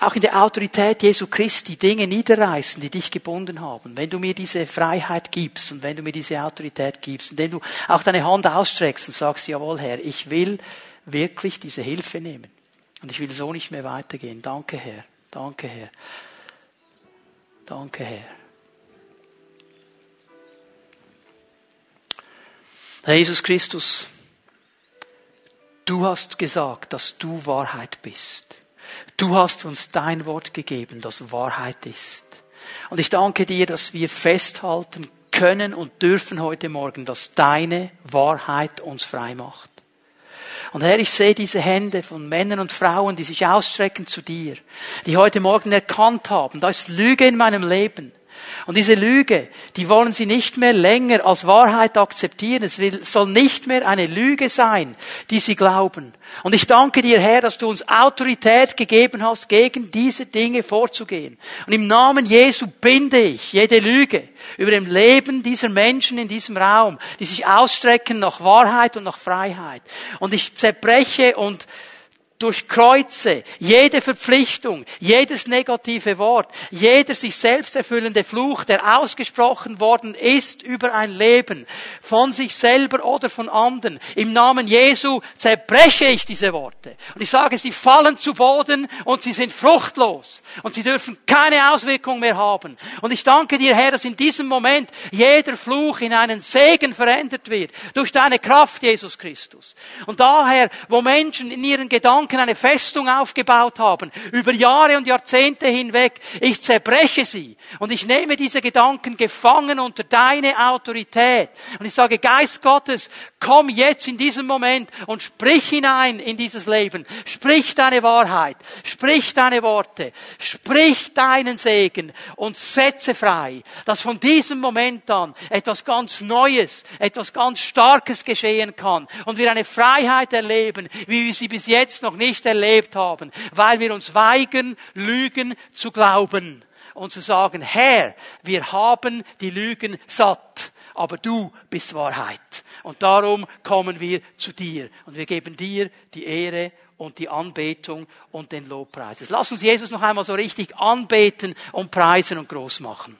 auch in der Autorität Jesu Christi Dinge niederreißen, die dich gebunden haben. Wenn du mir diese Freiheit gibst und wenn du mir diese Autorität gibst, indem du auch deine Hand ausstreckst und sagst, jawohl Herr, ich will wirklich diese Hilfe nehmen. Und ich will so nicht mehr weitergehen. Danke Herr. Danke Herr. Danke Herr. Herr Jesus Christus, du hast gesagt, dass du Wahrheit bist. Du hast uns dein Wort gegeben, das Wahrheit ist. Und ich danke dir, dass wir festhalten können und dürfen heute Morgen, dass deine Wahrheit uns frei macht. Und Herr, ich sehe diese Hände von Männern und Frauen, die sich ausstrecken zu dir, die heute Morgen erkannt haben, da ist Lüge in meinem Leben. Und diese Lüge, die wollen sie nicht mehr länger als Wahrheit akzeptieren. Es soll nicht mehr eine Lüge sein, die sie glauben. Und ich danke dir, Herr, dass du uns Autorität gegeben hast, gegen diese Dinge vorzugehen. Und im Namen Jesu binde ich jede Lüge über dem Leben dieser Menschen in diesem Raum, die sich ausstrecken nach Wahrheit und nach Freiheit. Und ich zerbreche und durchkreuze jede Verpflichtung, jedes negative Wort, jeder sich selbst erfüllende Fluch, der ausgesprochen worden ist über ein Leben, von sich selber oder von anderen. Im Namen Jesu zerbreche ich diese Worte. Und ich sage, sie fallen zu Boden und sie sind fruchtlos und sie dürfen keine Auswirkung mehr haben. Und ich danke dir, Herr, dass in diesem Moment jeder Fluch in einen Segen verändert wird durch deine Kraft, Jesus Christus. Und daher, wo Menschen in ihren Gedanken Gedanken eine Festung aufgebaut haben, über Jahre und Jahrzehnte hinweg. Ich zerbreche sie und ich nehme diese Gedanken gefangen unter deine Autorität. Und ich sage, Geist Gottes, komm jetzt in diesem Moment und sprich hinein in dieses Leben. Sprich deine Wahrheit, sprich deine Worte, sprich deinen Segen und setze frei, dass von diesem Moment an etwas ganz Neues, etwas ganz Starkes geschehen kann und wir eine Freiheit erleben, wie wir sie bis jetzt noch nicht erlebt haben, weil wir uns weigern, Lügen zu glauben und zu sagen, Herr, wir haben die Lügen satt, aber du bist Wahrheit. Und darum kommen wir zu dir und wir geben dir die Ehre und die Anbetung und den Lobpreis. Lass uns Jesus noch einmal so richtig anbeten und preisen und groß machen.